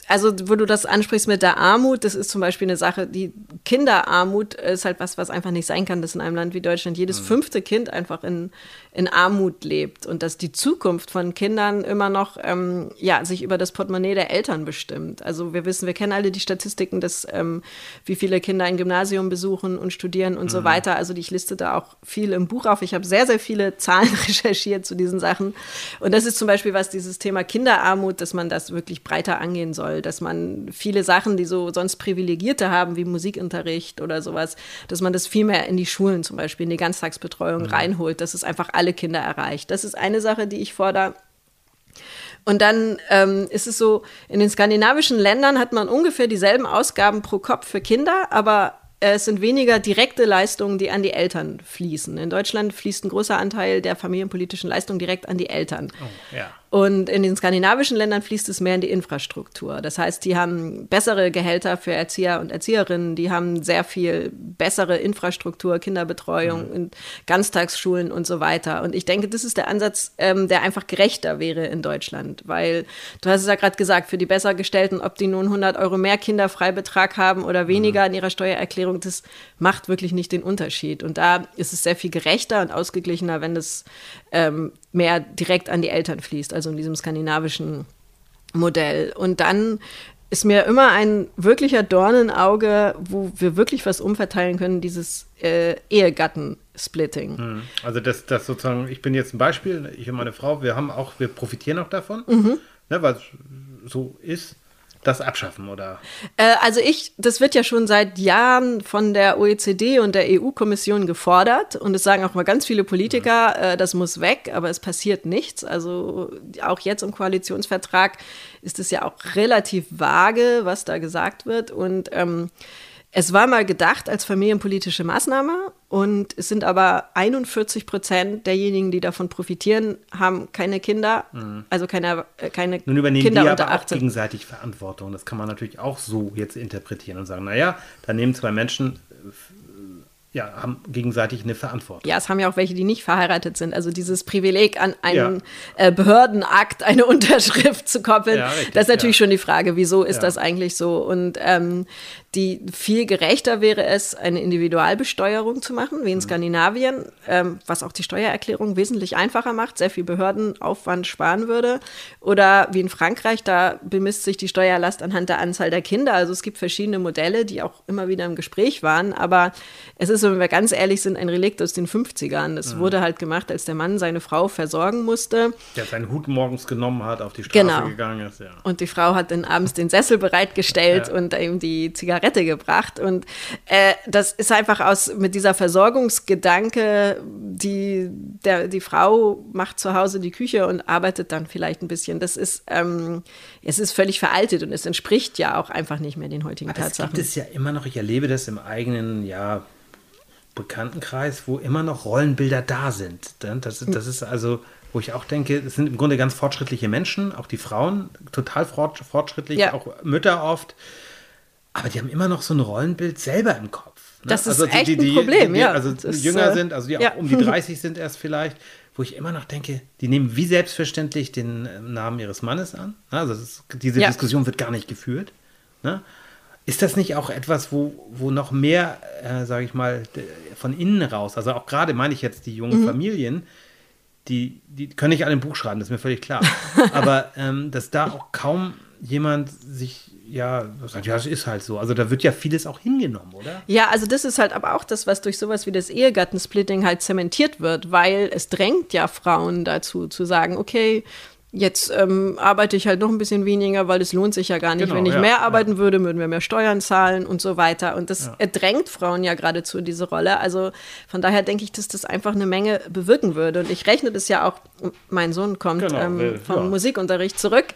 also wo du das ansprichst mit der Armut, das ist zum Beispiel eine Sache, die Kinderarmut ist halt was, was einfach nicht sein kann, dass in einem Land wie Deutschland jedes mhm. fünfte Kind einfach in, in Armut lebt und dass die Zukunft von Kindern immer noch ähm, ja, sich über das Portemonnaie der Eltern bestimmt. Also wir wissen, wir kennen alle die Statistiken, dass ähm, wie viele Kinder ein Gymnasium besuchen und studieren und mhm. so weiter. Also ich liste da auch viel im Buch auf. Ich habe sehr, sehr viele Zahlen [LAUGHS] recherchiert zu diesen Sachen. Und das ist zum Beispiel was, dieses Thema Kinderarmut, dass man das wirklich breiter angehen soll dass man viele Sachen, die so sonst Privilegierte haben, wie Musikunterricht oder sowas, dass man das viel mehr in die Schulen zum Beispiel, in die Ganztagsbetreuung mhm. reinholt, dass es einfach alle Kinder erreicht. Das ist eine Sache, die ich fordere. Und dann ähm, ist es so, in den skandinavischen Ländern hat man ungefähr dieselben Ausgaben pro Kopf für Kinder, aber es sind weniger direkte Leistungen, die an die Eltern fließen. In Deutschland fließt ein großer Anteil der familienpolitischen Leistungen direkt an die Eltern. Oh, ja. Und in den skandinavischen Ländern fließt es mehr in die Infrastruktur. Das heißt, die haben bessere Gehälter für Erzieher und Erzieherinnen, die haben sehr viel bessere Infrastruktur, Kinderbetreuung, mhm. Ganztagsschulen und so weiter. Und ich denke, das ist der Ansatz, ähm, der einfach gerechter wäre in Deutschland, weil du hast es ja gerade gesagt, für die Bessergestellten, ob die nun 100 Euro mehr Kinderfreibetrag haben oder weniger mhm. in ihrer Steuererklärung, das macht wirklich nicht den Unterschied. Und da ist es sehr viel gerechter und ausgeglichener, wenn es ähm, mehr direkt an die Eltern fließt, also in diesem skandinavischen Modell. Und dann ist mir immer ein wirklicher Dornenauge, wo wir wirklich was umverteilen können, dieses äh, Ehegattensplitting. Hm. Also das, das sozusagen, ich bin jetzt ein Beispiel, ich und meine Frau, wir haben auch, wir profitieren auch davon, mhm. ne, weil es so ist das abschaffen, oder? Äh, also ich, das wird ja schon seit Jahren von der OECD und der EU-Kommission gefordert und es sagen auch mal ganz viele Politiker, mhm. äh, das muss weg, aber es passiert nichts. Also auch jetzt im Koalitionsvertrag ist es ja auch relativ vage, was da gesagt wird und ähm, es war mal gedacht als familienpolitische Maßnahme und es sind aber 41 Prozent derjenigen, die davon profitieren, haben keine Kinder, mhm. also keine, äh, keine Nun übernehmen Kinder die aber 18. Auch gegenseitig Verantwortung. Das kann man natürlich auch so jetzt interpretieren und sagen, naja, da nehmen zwei Menschen ja, haben gegenseitig eine Verantwortung. Ja, es haben ja auch welche, die nicht verheiratet sind. Also dieses Privileg an einen ja. äh, Behördenakt, eine [LAUGHS] Unterschrift zu koppeln, ja, richtig, das ist natürlich ja. schon die Frage, wieso ist das eigentlich so? Und ähm, die viel gerechter wäre es, eine Individualbesteuerung zu machen, wie in mhm. Skandinavien, ähm, was auch die Steuererklärung wesentlich einfacher macht, sehr viel Behördenaufwand sparen würde. Oder wie in Frankreich, da bemisst sich die Steuerlast anhand der Anzahl der Kinder. Also es gibt verschiedene Modelle, die auch immer wieder im Gespräch waren. Aber es ist, wenn wir ganz ehrlich sind, ein Relikt aus den 50ern. Das mhm. wurde halt gemacht, als der Mann seine Frau versorgen musste. Der seinen Hut morgens genommen hat, auf die Straße genau. gegangen ist. Ja. Und die Frau hat dann abends den Sessel bereitgestellt ja. und ihm die Zigarette Zigarette gebracht. Und äh, das ist einfach aus mit dieser Versorgungsgedanke, die, der, die Frau macht zu Hause die Küche und arbeitet dann vielleicht ein bisschen. Das ist, ähm, es ist völlig veraltet und es entspricht ja auch einfach nicht mehr den heutigen Aber Tatsachen. Das gibt es ja immer noch, ich erlebe das im eigenen, ja, Bekanntenkreis, wo immer noch Rollenbilder da sind. Das, das ist also, wo ich auch denke, es sind im Grunde ganz fortschrittliche Menschen, auch die Frauen, total fortschrittlich, Ja. auch Mütter oft. Aber die haben immer noch so ein Rollenbild selber im Kopf. ne? Das ist die, echt die, ein die, Problem, die, ja. Also ist, jünger äh, sind, also die auch ja. um die [LAUGHS] 30 sind erst vielleicht, wo ich immer noch denke, die nehmen wie selbstverständlich den äh, Namen ihres Mannes an. Also das ist, diese Ja. Diskussion wird gar nicht geführt. Ne? Ist das nicht auch etwas, wo, wo noch mehr, äh, sage ich mal, von innen raus, also auch gerade meine ich jetzt die jungen Mhm. Familien, die, die können nicht alle ein Buch schreiben, das ist mir völlig klar. [LAUGHS] Aber ähm, dass da auch kaum jemand sich, ja, ja, es ist halt so. Also da wird ja vieles auch hingenommen, oder? Ja, also das ist halt aber auch das, was durch sowas wie das Ehegattensplitting halt zementiert wird, weil es drängt ja Frauen dazu zu sagen, okay, jetzt ähm, arbeite ich halt noch ein bisschen weniger, weil es lohnt sich ja gar nicht. Genau, Wenn ich ja, mehr arbeiten würde, würden wir mehr Steuern zahlen und so weiter. Und das äh, drängt Frauen ja geradezu diese Rolle. Also von daher denke ich, dass das einfach eine Menge bewirken würde. Und ich rechne das ja auch, mein Sohn kommt Genau, ähm, äh, vom ja. Musikunterricht zurück.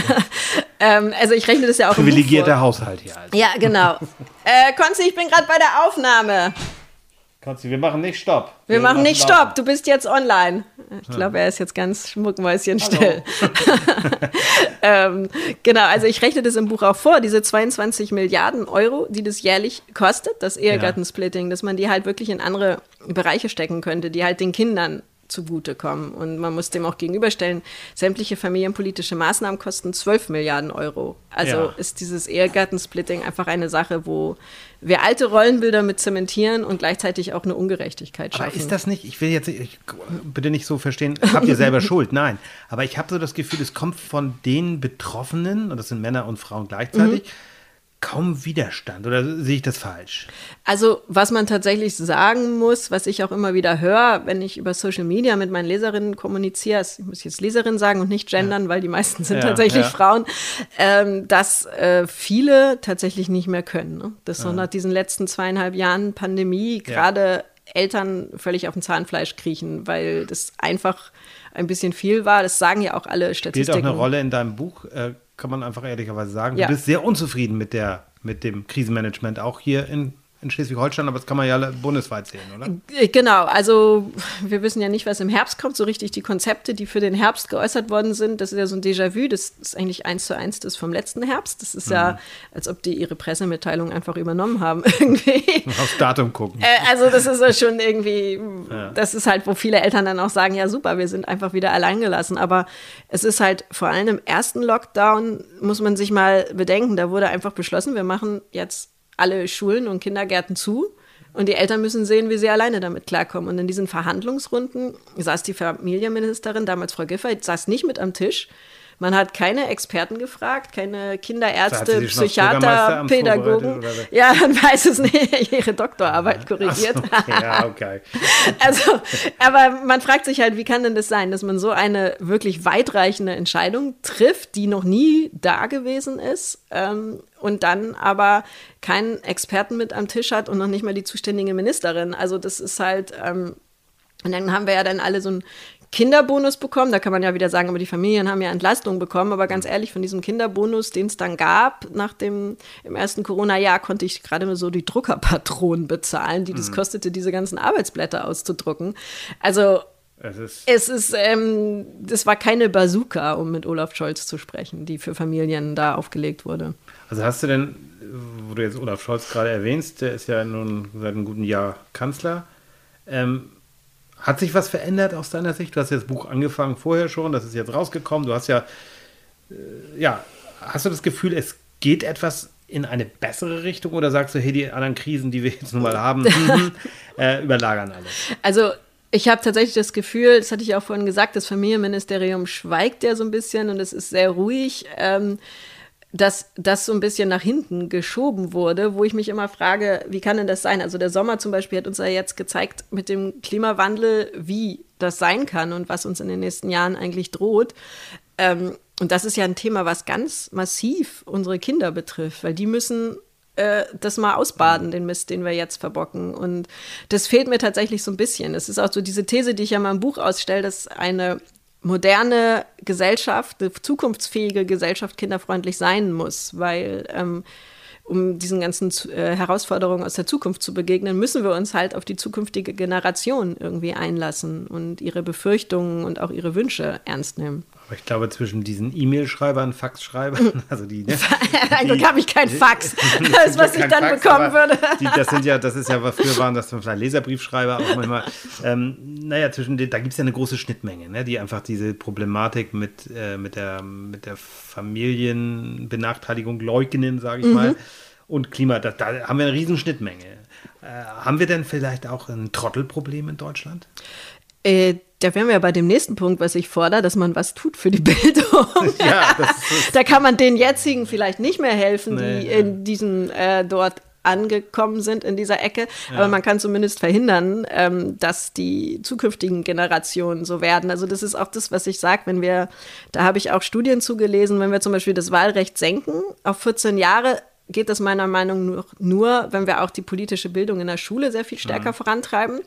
[LAUGHS] ähm, also ich rechne das ja auch. Privilegierter Haushalt hier. Also. Ja, genau. [LAUGHS] äh, Konzi, ich bin gerade bei der Aufnahme. Konzi, wir machen nicht Stopp. Wir, machen nicht laufen. Stopp, du bist jetzt online. Ich glaube, er ist jetzt ganz schmuckmäuschenstill. [LAUGHS] ähm, genau, also ich rechne das im Buch auch vor, diese 22 Milliarden Euro, die das jährlich kostet, das Ehegattensplitting, dass man die halt wirklich in andere Bereiche stecken könnte, die halt den Kindern zugutekommen. Und man muss dem auch gegenüberstellen, sämtliche familienpolitische Maßnahmen kosten 12 Milliarden Euro. Also Ja. ist dieses Ehegattensplitting einfach eine Sache, wo wir alte Rollenbilder mit zementieren und gleichzeitig auch eine Ungerechtigkeit Aber schaffen. ist das nicht, ich will jetzt ich, bitte nicht so verstehen, habt ihr selber [LAUGHS] Schuld? Nein. Aber ich habe so das Gefühl, es kommt von den Betroffenen, und das sind Männer und Frauen gleichzeitig, kaum Widerstand. Oder sehe ich das falsch? Also, was man tatsächlich sagen muss, was ich auch immer wieder höre, wenn ich über Social Media mit meinen Leserinnen kommuniziere, also ich muss jetzt Leserin sagen und nicht gendern, weil die meisten sind Ja, tatsächlich ja. Frauen, ähm, dass äh, viele tatsächlich nicht mehr können. Ne? Dass so nach diesen letzten zweieinhalb Jahren Pandemie gerade Eltern völlig auf dem Zahnfleisch kriechen, weil das einfach ein bisschen viel war. Das sagen ja auch alle Spielt Statistiken. auch eine Rolle in deinem Buch, äh, kann man einfach ehrlicherweise sagen. Ja. Du bist sehr unzufrieden mit, der, mit dem Krisenmanagement, auch hier in, in Schleswig-Holstein, aber das kann man ja bundesweit sehen, oder? Äh, Genau, also wir wissen ja nicht, was im Herbst kommt. So richtig die Konzepte, die für den Herbst geäußert worden sind, das ist ja so ein Déjà-vu. Das ist eigentlich eins zu eins das vom letzten Herbst. Das ist ja, als ob die ihre Pressemitteilung einfach übernommen haben [LAUGHS] irgendwie. Aufs Datum gucken. Äh, also das ist ja schon irgendwie, das ist halt, wo viele Eltern dann auch sagen, ja super, wir sind einfach wieder alleingelassen. Aber es ist halt vor allem im ersten Lockdown, muss man sich mal bedenken, da wurde einfach beschlossen, wir machen jetzt alle Schulen und Kindergärten zu. Und die Eltern müssen sehen, wie sie alleine damit klarkommen. Und in diesen Verhandlungsrunden saß die Familienministerin, damals Frau Giffey, saß nicht mit am Tisch. Man hat keine Experten gefragt, keine So, Kinderärzte, Psychiater, Pädagogen. Ja, man weiß es nicht, [LAUGHS] ihre Doktorarbeit korrigiert. Okay, [LAUGHS] ja, okay. Also, aber man fragt sich halt, wie kann denn das sein, dass man so eine wirklich weitreichende Entscheidung trifft, die noch nie da gewesen ist ähm, und dann aber keinen Experten mit am Tisch hat und noch nicht mal die zuständige Ministerin. Also das ist halt, ähm, und dann haben wir ja dann alle so einen Kinderbonus bekommen. Da kann man ja wieder sagen, aber die Familien haben ja Entlastung bekommen. Aber ganz ehrlich, von diesem Kinderbonus, den es dann gab, nach dem im ersten Corona-Jahr, konnte ich gerade mal so die Druckerpatronen bezahlen, die das kostete, diese ganzen Arbeitsblätter auszudrucken. Also Es ist, es ist, ähm, das war keine Bazooka, um mit Olaf Scholz zu sprechen, die für Familien da aufgelegt wurde. also hast du denn, wo du jetzt Olaf Scholz gerade erwähnst, der ist ja nun seit einem guten Jahr Kanzler. Ähm, hat sich was verändert aus deiner Sicht? Du hast ja das Buch angefangen vorher schon, das ist jetzt rausgekommen. Du hast ja, äh, ja, hast du das Gefühl, es geht etwas in eine bessere Richtung oder sagst du, hey, die anderen Krisen, die wir jetzt nun mal haben, [LAUGHS] mhm, äh, überlagern alles? Also ich habe tatsächlich das Gefühl, das hatte ich auch vorhin gesagt, das Familienministerium schweigt ja so ein bisschen und es ist sehr ruhig. Ähm, dass das so ein bisschen nach hinten geschoben wurde, wo ich mich immer frage, wie kann denn das sein? Also der Sommer zum Beispiel hat uns ja jetzt gezeigt mit dem Klimawandel, wie das sein kann und was uns in den nächsten Jahren eigentlich droht. Ähm, und das ist ja ein Thema, was ganz massiv unsere Kinder betrifft, weil die müssen äh, das mal ausbaden, den Mist, den wir jetzt verbocken. Und das fehlt mir tatsächlich so ein bisschen. Das ist auch so diese These, die ich ja mal im Buch ausstelle, dass eine moderne Gesellschaft, eine zukunftsfähige Gesellschaft kinderfreundlich sein muss, weil ähm, um diesen ganzen äh, Herausforderungen aus der Zukunft zu begegnen, müssen wir uns halt auf die zukünftige Generation irgendwie einlassen und ihre Befürchtungen und auch ihre Wünsche ernst nehmen. Aber ich glaube, zwischen diesen E-Mail-Schreibern, Fax-Schreibern, [LAUGHS] also die. Ne, Ein Glück habe ich kein Fax. [LAUGHS] Das was ich dann Fax, bekommen würde. Die, das sind ja, das ist ja, früher waren das vielleicht Leserbriefschreiber auch manchmal. Ähm, naja, zwischen den, da gibt es ja eine große Schnittmenge, ne, die einfach diese Problematik mit, äh, mit, der, mit der Familienbenachteiligung leugnen, sage ich Mhm. mal. Und Klima, da, da haben wir eine riesen Schnittmenge. Äh, haben wir denn vielleicht auch ein Trottelproblem in Deutschland? Äh, da wären wir ja bei dem nächsten Punkt, was ich fordere, dass man was tut für die Bildung. [LAUGHS] Ja, [LAUGHS] da kann man den jetzigen vielleicht nicht mehr helfen, Nee, die ja. in diesen äh, dort angekommen sind in dieser Ecke. Aber man kann zumindest verhindern, ähm, dass die zukünftigen Generationen so werden. Also das ist auch das, was ich sage, wenn wir, da habe ich auch Studien zugelesen, wenn wir zum Beispiel das Wahlrecht senken auf 14 Jahre, geht das meiner Meinung nach nur, wenn wir auch die politische Bildung in der Schule sehr viel stärker vorantreiben.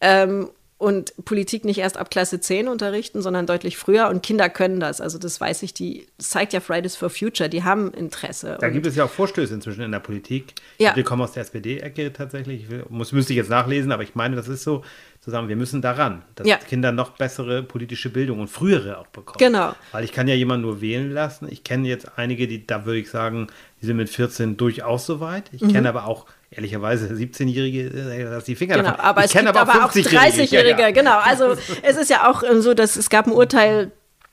Ähm, und Politik nicht erst ab Klasse 10 unterrichten, sondern deutlich früher. Und Kinder können das. Also das weiß ich, die das zeigt ja Fridays for Future, die haben Interesse. Da gibt es ja auch Vorstöße inzwischen in der Politik. Ja. Wir kommen aus der SPD-Ecke tatsächlich. Ich muss, müsste ich jetzt nachlesen, aber ich meine, das ist so, zu sagen, wir müssen daran, dass Ja. Kinder noch bessere politische Bildung und frühere auch bekommen. Genau. Weil ich kann ja jemanden nur wählen lassen. Ich kenne jetzt einige, die, da würde ich sagen, die sind mit 14 durchaus soweit. Ich kenne aber auch ehrlicherweise 17-Jährige, äh, lass die Finger. Genau, davon. aber ich es kenne gibt aber auch 50-Jährige. 30-Jährige, Ja, ja. genau. Also es ist ja auch ähm, so, dass es gab ein Urteil,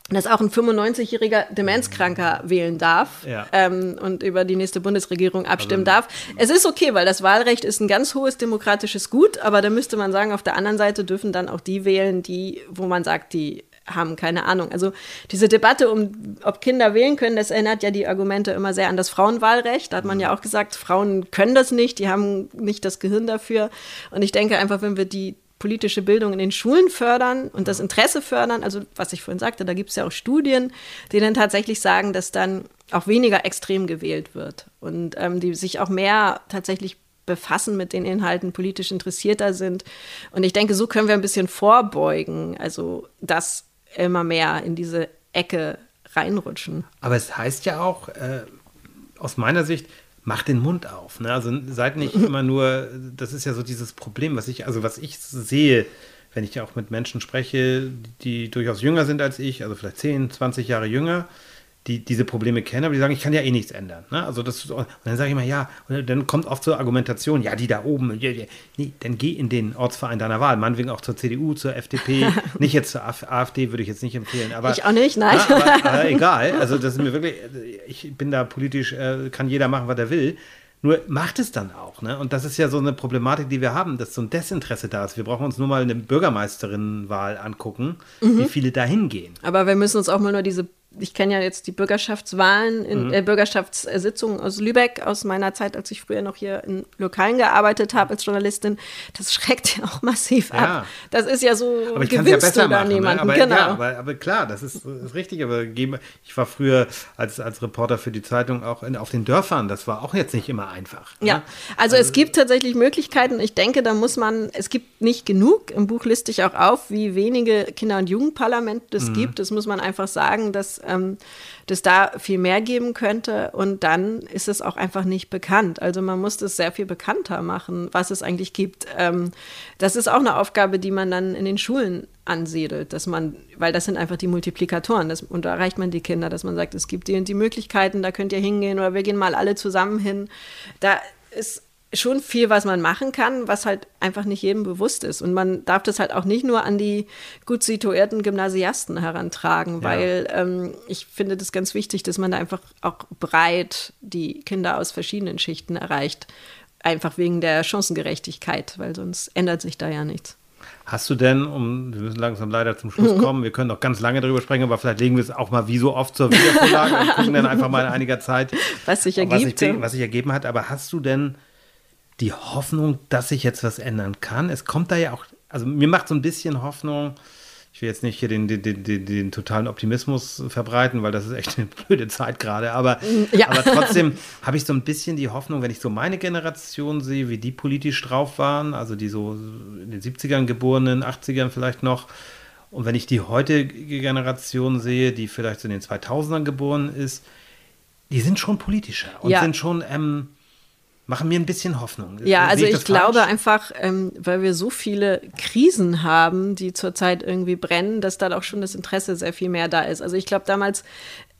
dass auch ein 95-jähriger Demenzkranker wählen darf Ja. ähm, und über die nächste Bundesregierung abstimmen darf. Es ist okay, weil das Wahlrecht ist ein ganz hohes demokratisches Gut, aber da müsste man sagen, auf der anderen Seite dürfen dann auch die wählen, die, wo man sagt, die haben keine Ahnung. Also diese Debatte um, ob Kinder wählen können, das erinnert ja die Argumente immer sehr an das Frauenwahlrecht. Da hat man ja auch gesagt, Frauen können das nicht, die haben nicht das Gehirn dafür. Und ich denke einfach, wenn wir die politische Bildung in den Schulen fördern und das Interesse fördern, also was ich vorhin sagte, da gibt es ja auch Studien, die dann tatsächlich sagen, dass dann auch weniger extrem gewählt wird und ähm, die sich auch mehr tatsächlich befassen mit den Inhalten, politisch interessierter sind. Und ich denke, so können wir ein bisschen vorbeugen, also dass immer mehr in diese Ecke reinrutschen. Aber es heißt ja auch, äh, aus meiner Sicht, macht den Mund auf. Ne? Also seid nicht [LAUGHS] immer nur, das ist ja so dieses Problem, was ich, also was ich sehe, wenn ich auch mit Menschen spreche, die durchaus jünger sind als ich, also vielleicht 10, 20 Jahre jünger, die diese Probleme kennen, aber die sagen, ich kann ja eh nichts ändern. Ne? Also das, und dann sage ich immer, ja, und dann kommt oft zur Argumentation, ja, die da oben, ja, ja. nee, dann geh in den Ortsverein deiner Wahl, meinetwegen auch zur CDU, zur FDP, [LAUGHS] nicht jetzt zur Af- AfD, würde ich jetzt nicht empfehlen. Aber, Ich auch nicht, nein. Ja, aber, aber [LAUGHS] egal, also das ist mir wirklich, ich bin da politisch, äh, kann jeder machen, was er will. Nur macht es dann auch, ne? Und das ist ja so eine Problematik, die wir haben, dass so ein Desinteresse da ist. Wir brauchen uns nur mal eine Bürgermeisterinnenwahl angucken, Mhm. wie viele da hingehen. Aber wir müssen uns auch mal nur diese, ich kenne ja jetzt die Bürgerschaftswahlen, Mhm. in, äh, Bürgerschaftssitzungen aus Lübeck, aus meiner Zeit, als ich früher noch hier in Lokalen gearbeitet habe als Journalistin. Das schreckt ja auch massiv Ja. ab. Das ist ja so, Aber ich es ja gewinnst besser du da machen. Ne? niemanden. Aber, genau. ja, aber, aber klar, das ist, ist richtig. Aber ich war früher als, als Reporter für die Zeitung auch in, auf den Dörfern. Das war auch jetzt nicht immer einfach. ne? Ja, also es gibt tatsächlich Möglichkeiten. Ich denke, da muss man, es gibt nicht genug. Im Buch liste ich auch auf, wie wenige Kinder- und Jugendparlamente es gibt. Das muss man einfach sagen, dass ähm, das da viel mehr geben könnte. Und dann ist es auch einfach nicht bekannt. Also man muss das sehr viel bekannter machen, was es eigentlich gibt. Ähm, das ist auch eine Aufgabe, die man dann in den Schulen ansiedelt, dass man, weil das sind einfach die Multiplikatoren, das, und da erreicht man die Kinder, dass man sagt, es gibt die und die Möglichkeiten, da könnt ihr hingehen oder wir gehen mal alle zusammen hin. Da ist schon viel, was man machen kann, was halt einfach nicht jedem bewusst ist. Und man darf das halt auch nicht nur an die gut situierten Gymnasiasten herantragen, weil ähm, ich finde das ganz wichtig, dass man da einfach auch breit die Kinder aus verschiedenen Schichten erreicht. Einfach wegen der Chancengerechtigkeit, weil sonst ändert sich da ja nichts. Hast du denn, um, wir müssen langsam leider zum Schluss [LAUGHS] kommen, wir können noch ganz lange darüber sprechen, aber vielleicht legen wir es auch mal wie so oft zur Wiedervorlage und gucken dann einfach mal in einiger Zeit, [LAUGHS] Was sich was ergibt. sich, was sich ergeben hat. Aber hast du denn die Hoffnung, dass sich jetzt was ändern kann. Es kommt da ja auch, also mir macht so ein bisschen Hoffnung, ich will jetzt nicht hier den, den, den, den totalen Optimismus verbreiten, weil das ist echt eine [LAUGHS] blöde Zeit gerade, aber, ja. aber trotzdem habe ich so ein bisschen die Hoffnung, wenn ich so meine Generation sehe, wie die politisch drauf waren, also die so in den 70ern geborenen, 80ern vielleicht noch, und wenn ich die heutige Generation sehe, die vielleicht so in den 2000ern geboren ist, die sind schon politischer und ja. sind schon ähm, machen mir ein bisschen Hoffnung. Ja, also ich, das glaube einfach, ähm, weil wir so viele Krisen haben, die zurzeit irgendwie brennen, dass da auch schon das Interesse sehr viel mehr da ist. Also ich glaube damals,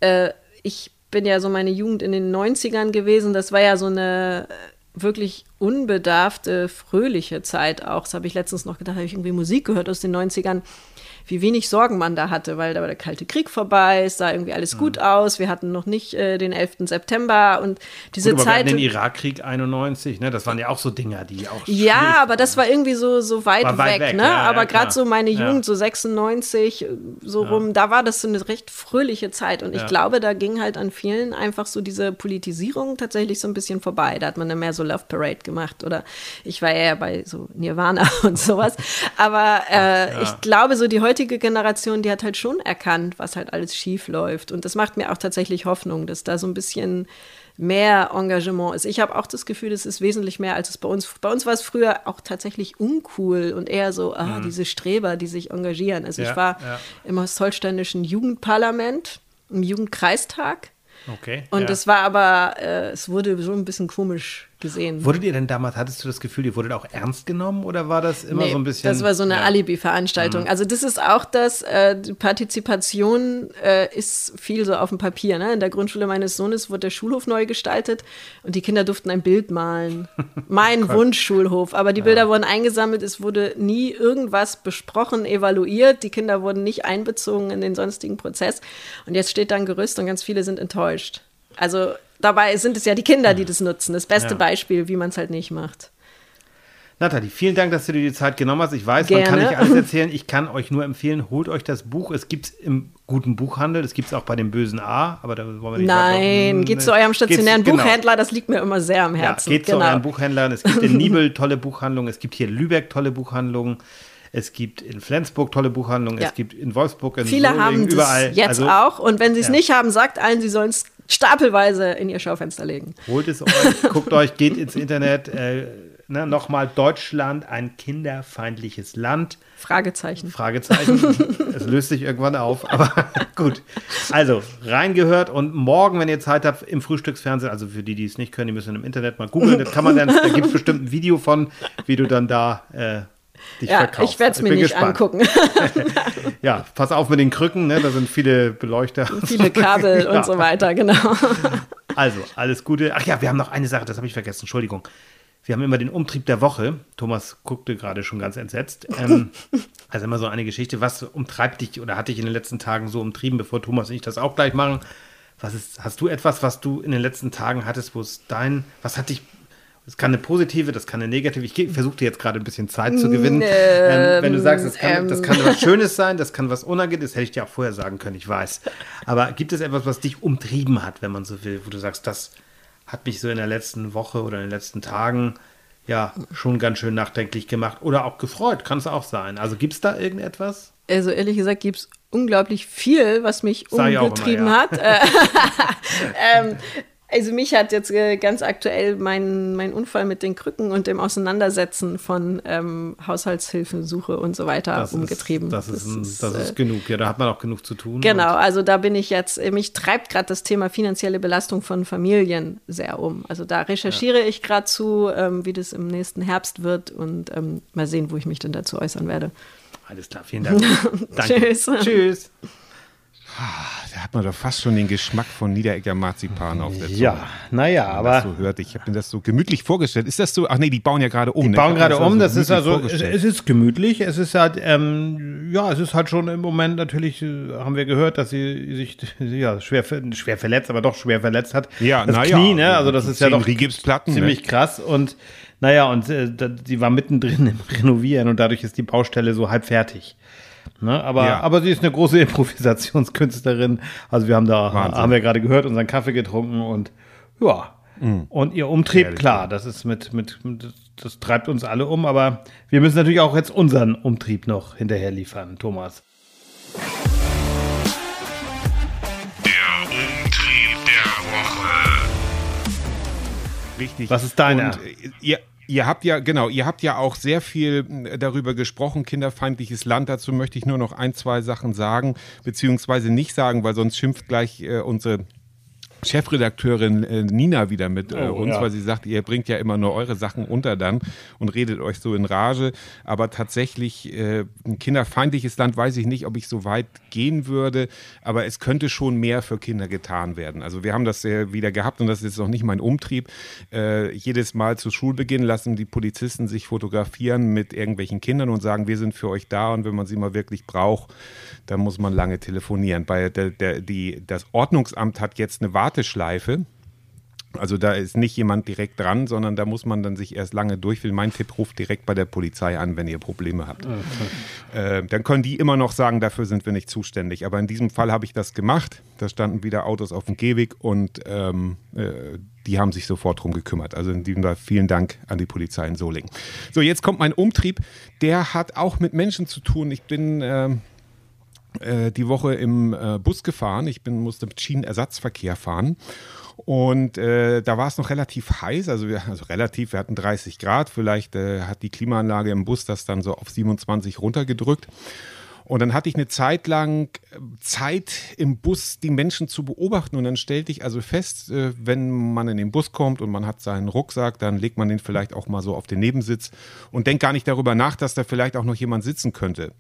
äh, ich bin ja so meine Jugend in den 90ern gewesen, das war ja so eine äh, wirklich unbedarfte, fröhliche Zeit auch. Das habe ich letztens noch gedacht, habe ich irgendwie Musik gehört aus den 90ern wie wenig Sorgen man da hatte, weil da war der Kalte Krieg vorbei, es sah irgendwie alles gut aus, wir hatten noch nicht äh, den 11. September und diese Gut, aber wir Zeit. hatten den Irakkrieg 91, ne? Das waren ja auch so Dinger, die auch Ja, aber das war irgendwie so, so weit, War weit weg, weg, ne? ja, ja, aber klar. gerade so meine Ja. Jugend, so 96, äh, so rum, da war das so eine recht fröhliche Zeit. Und ich Ja. glaube, da ging halt an vielen einfach so diese Politisierung tatsächlich so ein bisschen vorbei. Da hat man dann mehr so Love Parade gemacht. Oder ich war ja bei so Nirvana [LAUGHS] und sowas. Aber äh, ich glaube, so die heutige Generation, die hat halt schon erkannt, was halt alles schief läuft. Und das macht mir auch tatsächlich Hoffnung, dass da so ein bisschen mehr Engagement ist. Ich habe auch das Gefühl, es ist wesentlich mehr, als es bei uns. Bei uns war es früher auch tatsächlich uncool und eher so, ah, diese Streber, die sich engagieren. Also Mhm. Ja, ich war ja. im ostholsteinischen Jugendparlament, im Jugendkreistag. Okay. Und ja. das war aber, äh, es wurde so ein bisschen komisch gesehen. Wurdet ihr denn damals, hattest du das Gefühl, ihr wurdet auch ernst genommen oder war das immer Nee, so ein bisschen. Das war so eine ja. Mhm. Alibi-Veranstaltung. Also das ist auch das, äh, die Partizipation äh, ist viel so auf dem Papier. Ne? In der Grundschule meines Sohnes wurde der Schulhof neu gestaltet und die Kinder durften ein Bild malen. [LAUGHS] Mein Wunschschulhof. Aber die Bilder wurden eingesammelt, es wurde nie irgendwas besprochen, evaluiert. Die Kinder wurden nicht einbezogen in den sonstigen Prozess. Und jetzt steht da ein Gerüst und ganz viele sind enttäuscht. Also dabei sind es ja die Kinder, die das nutzen. Das beste Ja. Beispiel, wie man es halt nicht macht. Nathalie, vielen Dank, dass du dir die Zeit genommen hast. Ich weiß, man kann Gerne. nicht alles [LAUGHS] erzählen. Ich kann euch nur empfehlen, holt euch das Buch. Es gibt es im guten Buchhandel. Es gibt es auch bei dem bösen A, aber da wollen wir nicht Nein, geht zu eurem stationären Geht's- genau. Buchhändler, das liegt mir immer sehr am Ja, Herzen. geht zu genau. euren Buchhändlern. Es gibt in [LAUGHS] Nibel tolle Buchhandlungen. Es gibt hier in Lübeck tolle Buchhandlungen. Es gibt in Flensburg tolle Buchhandlungen. Ja. Es gibt in Wolfsburg, in Viele Solingen, haben das überall. jetzt also, auch und wenn sie es ja. nicht haben, sagt allen, sie sollen es stapelweise in ihr Schaufenster legen. Holt es euch, [LAUGHS] guckt euch, geht ins Internet. Äh, ne, Nochmal Deutschland, ein kinderfeindliches Land. Fragezeichen. Fragezeichen. [LAUGHS] es löst sich irgendwann auf, aber [LAUGHS] gut. Also, reingehört und morgen, wenn ihr Zeit habt, im Frühstücksfernsehen, also für die, die es nicht können, die müssen im Internet mal googeln, das kann man dann, da gibt es bestimmt ein Video von, wie du dann da äh, dich Ja, verkaufst. ich werde es mir nicht gespannt. angucken. [LAUGHS] Ja, pass auf mit den Krücken, ne? da sind viele Beleuchter. Viele Kabel Ja. [LAUGHS] und so weiter, genau. [LAUGHS] Also, alles Gute. Ach ja, wir haben noch eine Sache, das habe ich vergessen, Entschuldigung. Wir haben immer den Umtrieb der Woche. Thomas guckte gerade schon ganz entsetzt. Ähm, also immer so eine Geschichte. Was umtreibt dich oder hat dich in den letzten Tagen so umtrieben, bevor Thomas und ich das auch gleich machen? Was ist, hast du etwas, was du in den letzten Tagen hattest, wo es dein, was hat dich, das kann eine positive, das kann eine negative, ich versuche dir jetzt gerade ein bisschen Zeit zu gewinnen. Ähm, wenn du sagst, das kann, das kann was Schönes sein, das kann was Unangenehmes, das hätte ich dir auch vorher sagen können, ich weiß. Aber gibt es etwas, was dich umtrieben hat, wenn man so will, wo du sagst, das hat mich so in der letzten Woche oder in den letzten Tagen ja schon ganz schön nachdenklich gemacht oder auch gefreut, kann es auch sein. Also gibt es da irgendetwas? Also ehrlich gesagt gibt es unglaublich viel, was mich ich auch immer, umgetrieben ja. hat. Äh, [LAUGHS] ähm, also mich hat jetzt äh, ganz aktuell mein, mein Unfall mit den Krücken und dem Auseinandersetzen von ähm, Haushaltshilfensuche und so weiter umgetrieben. Ist, das, ist, ein, das äh, ist genug. Ja, da hat man auch genug zu tun. Genau, also da bin ich jetzt, äh, mich treibt gerade das Thema finanzielle Belastung von Familien sehr um. Also da recherchiere ich gerade zu, ähm, wie das im nächsten Herbst wird und ähm, mal sehen, wo ich mich denn dazu äußern werde. Alles klar, vielen Dank. [LAUGHS] Danke. Tschüss. Tschüss. Da hat man doch fast schon den Geschmack von Niederegger Marzipan auf der Zunge. Ja, naja, aber so hört. Ich habe mir das so gemütlich vorgestellt. Ist das so? Ach nee, die bauen ja gerade um. Die ne? bauen gerade um, das ist also, es, ist gemütlich, es ist halt, ähm, ja, es ist halt schon im Moment natürlich, äh, haben wir gehört, dass sie sich, [LAUGHS] ja, schwer, schwer verletzt, aber doch schwer verletzt hat. Ja, das na ja, Knie, ne, also das ist ja doch ne? ziemlich krass und, naja, und äh, da, sie war mittendrin im [LAUGHS] Renovieren und dadurch ist die Baustelle so halb fertig. Ne, aber, Ja. aber sie ist eine große [LAUGHS] Improvisationskünstlerin. Also wir haben da, Wahnsinn. haben wir gerade gehört, unseren Kaffee getrunken und ja. Und ihr Umtrieb, Ehrlich, klar, das ist mit, mit, mit, das treibt uns alle um, aber wir müssen natürlich auch jetzt unseren Umtrieb noch hinterher liefern, Thomas. Der Umtrieb der Woche. Richtig. Was ist deiner? Und äh, ihr, habt ja, genau, ihr habt ja auch sehr viel darüber gesprochen, kinderfeindliches Land. Dazu möchte ich nur noch ein, zwei Sachen sagen, beziehungsweise nicht sagen, weil sonst schimpft gleich äh, unsere Chefredakteurin äh, Nina wieder mit äh, Oh, uns, ja. weil sie sagt, ihr bringt ja immer nur eure Sachen unter dann und redet euch so in Rage. Aber tatsächlich, äh, ein kinderfeindliches Land weiß ich nicht, ob ich so weit gehen würde, aber es könnte schon mehr für Kinder getan werden. Also wir haben das ja wieder gehabt und das ist noch nicht mein Umtrieb. Äh, jedes Mal zu Schulbeginn lassen die Polizisten sich fotografieren mit irgendwelchen Kindern und sagen, wir sind für euch da und wenn man sie mal wirklich braucht, dann muss man lange telefonieren. Bei der, der, die, das Ordnungsamt hat jetzt eine Warteschleife. Also da ist nicht jemand direkt dran, sondern da muss man dann sich erst lange durchfühlen. Mein Tipp ruft direkt bei der Polizei an, wenn ihr Probleme habt. Äh, dann können die immer noch sagen, dafür sind wir nicht zuständig. Aber in diesem Fall habe ich das gemacht. Da standen wieder Autos auf dem Gehweg und ähm, äh, die haben sich sofort drum gekümmert. Also in diesem Fall vielen Dank an die Polizei in Solingen. So, jetzt kommt mein Umtrieb. Der hat auch mit Menschen zu tun. Ich bin äh, die Woche im äh, Bus gefahren. Ich bin, musste mit Schienenersatzverkehr fahren. Und äh, da war es noch relativ heiß, also, wir, also relativ, wir hatten 30 Grad, vielleicht äh, hat die Klimaanlage im Bus das dann so auf 27 runtergedrückt. Und dann hatte ich eine Zeit lang äh, Zeit im Bus die Menschen zu beobachten und dann stellte ich also fest, äh, wenn man in den Bus kommt und man hat seinen Rucksack, dann legt man den vielleicht auch mal so auf den Nebensitz und denkt gar nicht darüber nach, dass da vielleicht auch noch jemand sitzen könnte.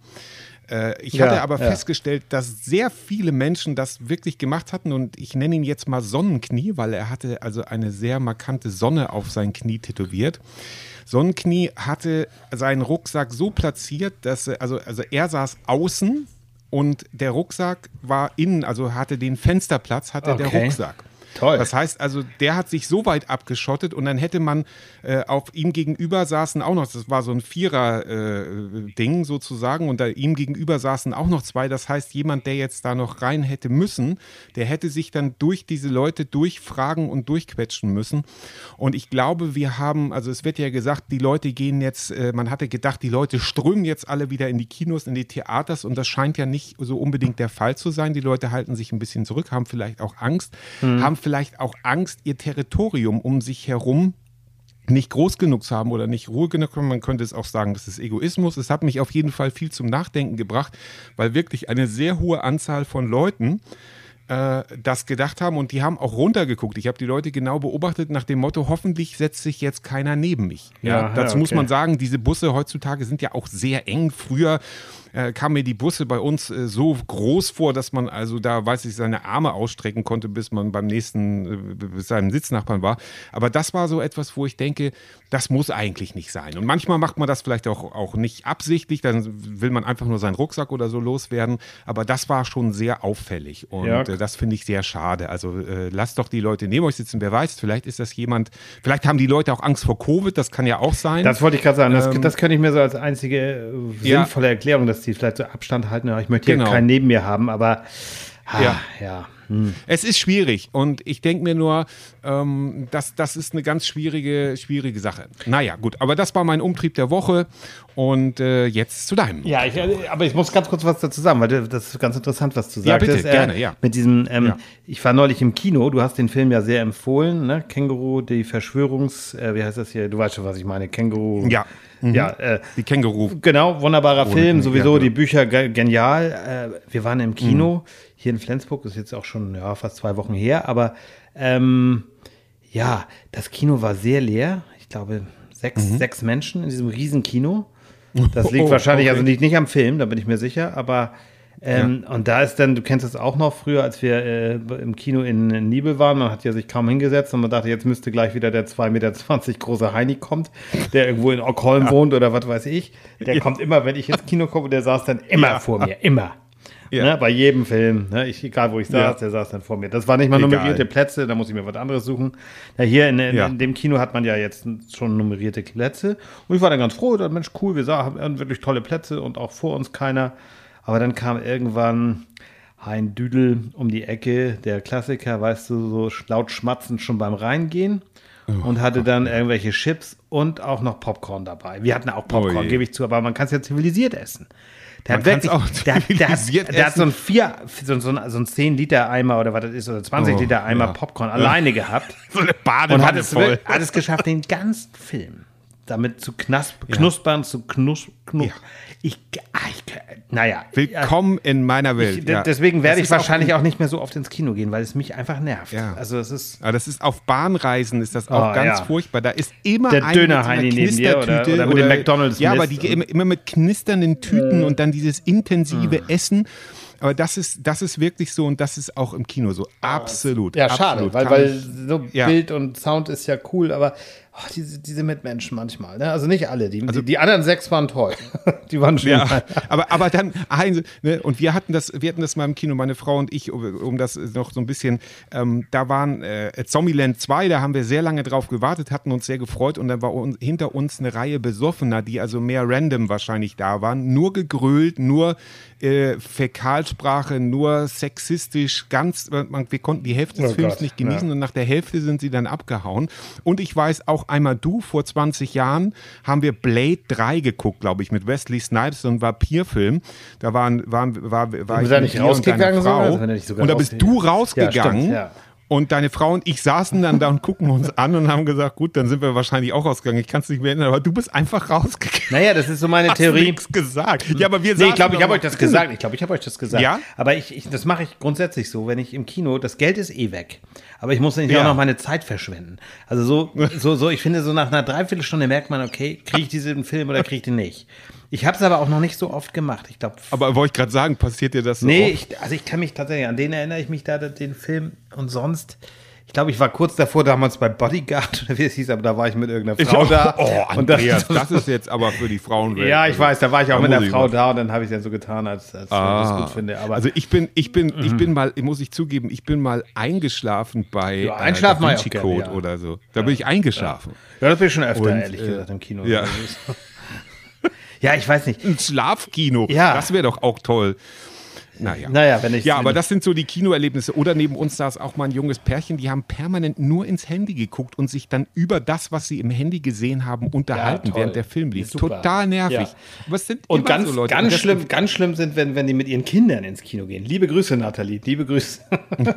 Äh, Ich Ja, hatte aber ja. festgestellt, dass sehr viele Menschen das wirklich gemacht hatten und ich nenne ihn jetzt mal Sonnenknie, weil er hatte also eine sehr markante Sonne auf sein Knie tätowiert. Sonnenknie hatte seinen Rucksack so platziert, dass er, also, also er saß außen und der Rucksack war innen, also hatte den Fensterplatz, hatte der Okay. Rucksack. Toll. Das heißt also, der hat sich so weit abgeschottet und dann hätte man äh, auf ihm gegenüber saßen auch noch, das war so ein Vierer-Ding sozusagen und da ihm gegenüber saßen auch noch zwei. Das heißt, jemand, der jetzt da noch rein hätte müssen, der hätte sich dann durch diese Leute durchfragen und durchquetschen müssen. Und ich glaube, wir haben, also es wird ja gesagt, die Leute gehen jetzt, äh, man hatte gedacht, die Leute strömen jetzt alle wieder in die Kinos, in die Theaters und das scheint ja nicht so unbedingt der Fall zu sein. Die Leute halten sich ein bisschen zurück, haben vielleicht auch Angst, haben vielleicht auch Angst, ihr Territorium um sich herum nicht groß genug zu haben oder nicht Ruhe genug. Man könnte es auch sagen, das ist Egoismus. Es hat mich auf jeden Fall viel zum Nachdenken gebracht, weil wirklich eine sehr hohe Anzahl von Leuten äh, das gedacht haben und die haben auch runtergeguckt. Ich habe die Leute genau beobachtet nach dem Motto, hoffentlich setzt sich jetzt keiner neben mich. Ja, Ja, dazu ja, muss okay. man sagen, diese Busse heutzutage sind ja auch sehr eng. Früher äh, kamen mir die Busse bei uns äh, so groß vor, dass man also da, weiß ich, seine Arme ausstrecken konnte, bis man beim nächsten, äh, bis seinem Sitznachbarn war. Aber das war so etwas, wo ich denke, das muss eigentlich nicht sein. Und manchmal macht man das vielleicht auch, auch nicht absichtlich, dann will man einfach nur seinen Rucksack oder so loswerden. Aber das war schon sehr auffällig und Ja. äh, das finde ich sehr schade. Also äh, lasst doch die Leute neben euch sitzen. Wer weiß, vielleicht ist das jemand, vielleicht haben die Leute auch Angst vor Covid, das kann ja auch sein. Das wollte ich gerade sagen. Das, Ähm, das könnte ich mir so als einzige äh, Ja. sinnvolle Erklärung, dass die vielleicht so Abstand halten. Ja, ich möchte hier Genau. keinen neben mir haben, aber ah, Ja. ja. Hm. Es ist schwierig und ich denke mir nur, ähm, das, das ist eine ganz schwierige, schwierige Sache. Naja, gut, aber das war mein Umtrieb der Woche und äh, jetzt zu deinem. Ja, ich, äh, aber ich muss ganz kurz was dazu sagen, weil das ist ganz interessant, was du Ja, sagst. bitte, gerne, ja. Mit diesem, ähm, Ja. ich war neulich im Kino, du hast den Film ja sehr empfohlen, ne? Känguru, die Verschwörungs, äh, wie heißt das hier? Du weißt schon, was ich meine, Känguru. Ja. Mhm. Ja, äh, Die Känguru. Genau, wunderbarer Film, ja, sowieso genau. die Bücher ge genial. Äh, wir waren im Kino hier in Flensburg, ist jetzt auch schon ja, fast zwei Wochen her, aber ähm, ja, das Kino war sehr leer. Ich glaube, sechs, sechs Menschen in diesem riesen Kino. Das liegt [LAUGHS] Oh, wahrscheinlich okay. also nicht, nicht am Film, da bin ich mir sicher, aber ähm, und da ist dann, du kennst das auch noch früher, als wir äh, im Kino in Nibel waren, man hat ja sich kaum hingesetzt und man dachte, jetzt müsste gleich wieder der 2,20 Meter große Heini kommt, der irgendwo in Ockholm wohnt oder was weiß ich. Der kommt immer, wenn ich ins Kino komme, der saß dann immer Ja. vor mir, immer. Ja. Ne, bei jedem Film, ne, ich, egal wo ich saß, Ja. der saß dann vor mir. Das waren nicht mal Egal. nummerierte Plätze, da muss ich mir was anderes suchen. Ja, hier in, in, Ja. in dem Kino hat man ja jetzt schon nummerierte Plätze. Und ich war dann ganz froh, dann, Mensch, cool, wir sah- haben wirklich tolle Plätze und auch vor uns keiner. Aber dann kam irgendwann Hein Düdel um die Ecke, der Klassiker, weißt du, so laut schmatzend schon beim Reingehen. Oh und hatte dann irgendwelche Chips und auch noch Popcorn dabei. Wir hatten auch Popcorn, Oh gebe ich zu, aber man kann es ja zivilisiert essen. Der Man hat wirklich, auch der, der, hat, der hat so ein vier, so, so, so ein 10 Liter Eimer oder was das ist, oder 20 Oh, Liter Eimer ja. Popcorn alleine gehabt. [LAUGHS] So eine Und hat Badewanne es, voll. hat es geschafft, den ganzen Film damit zu knasp, knuspern, zu knus, knus. Ja. Ich, ah, ich, naja. Willkommen in meiner Welt. Ich, ja. Deswegen werde Das ich auch wahrscheinlich ein- auch, nicht mehr so oft ins Kino gehen, weil es mich einfach nervt. Ja. Also es ist. Aber das ist auf Bahnreisen ist das auch Oh, ganz furchtbar. Da ist immer Der einer Döner-Heini neben dir oder- oder mit dem McDonald's Ja, aber die immer, immer mit knisternden Tüten Äh. und dann dieses intensive Hm. Essen. Aber das ist, das ist wirklich so und das ist auch im Kino so. Absolut. Ja, schade, absolut. weil, weil so. Bild und Sound ist ja cool, aber oh, diese, diese Mitmenschen manchmal, ne? Also nicht alle. Die, Also die, die anderen sechs waren toll. [LAUGHS] die waren schön. Ja, aber, aber dann, ne, und wir hatten das, wir hatten das mal im Kino, meine Frau und ich, um, um das noch so ein bisschen, ähm, da waren äh, Zombieland 2, da haben wir sehr lange drauf gewartet, hatten uns sehr gefreut und dann war un, hinter uns eine Reihe Besoffener, die also mehr random wahrscheinlich da waren, nur gegrölt, nur äh, Fäkalsprache, nur sexistisch, ganz, man, wir konnten die Hälfte des Oh Films Gott, nicht genießen ja. und nach der Hälfte sind sie dann abgehauen. Und ich weiß auch einmal du, vor 20 Jahren haben wir Blade 3 geguckt, glaube ich, mit Wesley Snipes, so ein Vampirfilm. Da waren, waren, war, war wir ich da nicht und rausgegangen? Frau. Also sogar und da bist du Ja, rausgegangen. stimmt, ja. Und deine Frau und ich saßen dann da und gucken uns an und haben gesagt, gut, dann sind wir wahrscheinlich auch rausgegangen. Ich kann es nicht mehr erinnern, aber du bist einfach rausgegangen. Naja, das ist so meine Hast Theorie. nichts gesagt. Ja, aber wir Nee, ich glaube, ich habe euch das gesagt. Ich glaube, ich habe euch das gesagt. Ja? Aber ich, ich, das mache ich grundsätzlich so, wenn ich im Kino, das Geld ist eh weg. Aber ich muss nicht Ja. auch noch meine Zeit verschwenden. Also so, so, so, ich finde, so nach einer Dreiviertelstunde merkt man, okay, kriege ich diesen Film oder kriege ich den nicht. Ich habe es aber auch noch nicht so oft gemacht. Ich glaube, Aber wollte ich gerade sagen, passiert dir das so nee, ich, also ich kann mich tatsächlich, an den erinnere ich mich da, den Film. Und sonst, ich glaube, ich war kurz davor damals bei Bodyguard [LAUGHS] oder wie es hieß, aber da war ich mit irgendeiner Frau da. Oh, und das- Andreas, [LAUGHS] das ist jetzt aber für die Frauenwelt. Ja, ich Also, weiß, da war ich auch mit einer ich Frau da und dann habe ich dann so getan, als, als ich das gut finde. Aber also ich bin, ich bin, ich bin mal, muss ich zugeben, ich bin mal eingeschlafen bei Ja, einschlafen äh, Da ich Vinci gerne, Code ja. oder so. Da bin ich eingeschlafen. ja, das bin ich schon öfter, Und, ehrlich äh, gesagt, im Kino. ja. [LAUGHS] Ja, ich weiß nicht. Ein Schlafkino. Ja. Das wäre doch auch toll. Naja. Naja, wenn ich. Ja, aber das sind so die Kinoerlebnisse. Oder neben uns saß auch mal ein junges Pärchen, die haben permanent nur ins Handy geguckt und sich dann über das, was sie im Handy gesehen haben, unterhalten, toll. während der Film lief. Super. Total nervig. Ja. Es sind Und ganz, so Leute. ganz Und schlimm, ganz schlimm sind, wenn, wenn die mit ihren Kindern ins Kino gehen. Liebe Grüße, Nathalie. Liebe Grüße. [LAUGHS]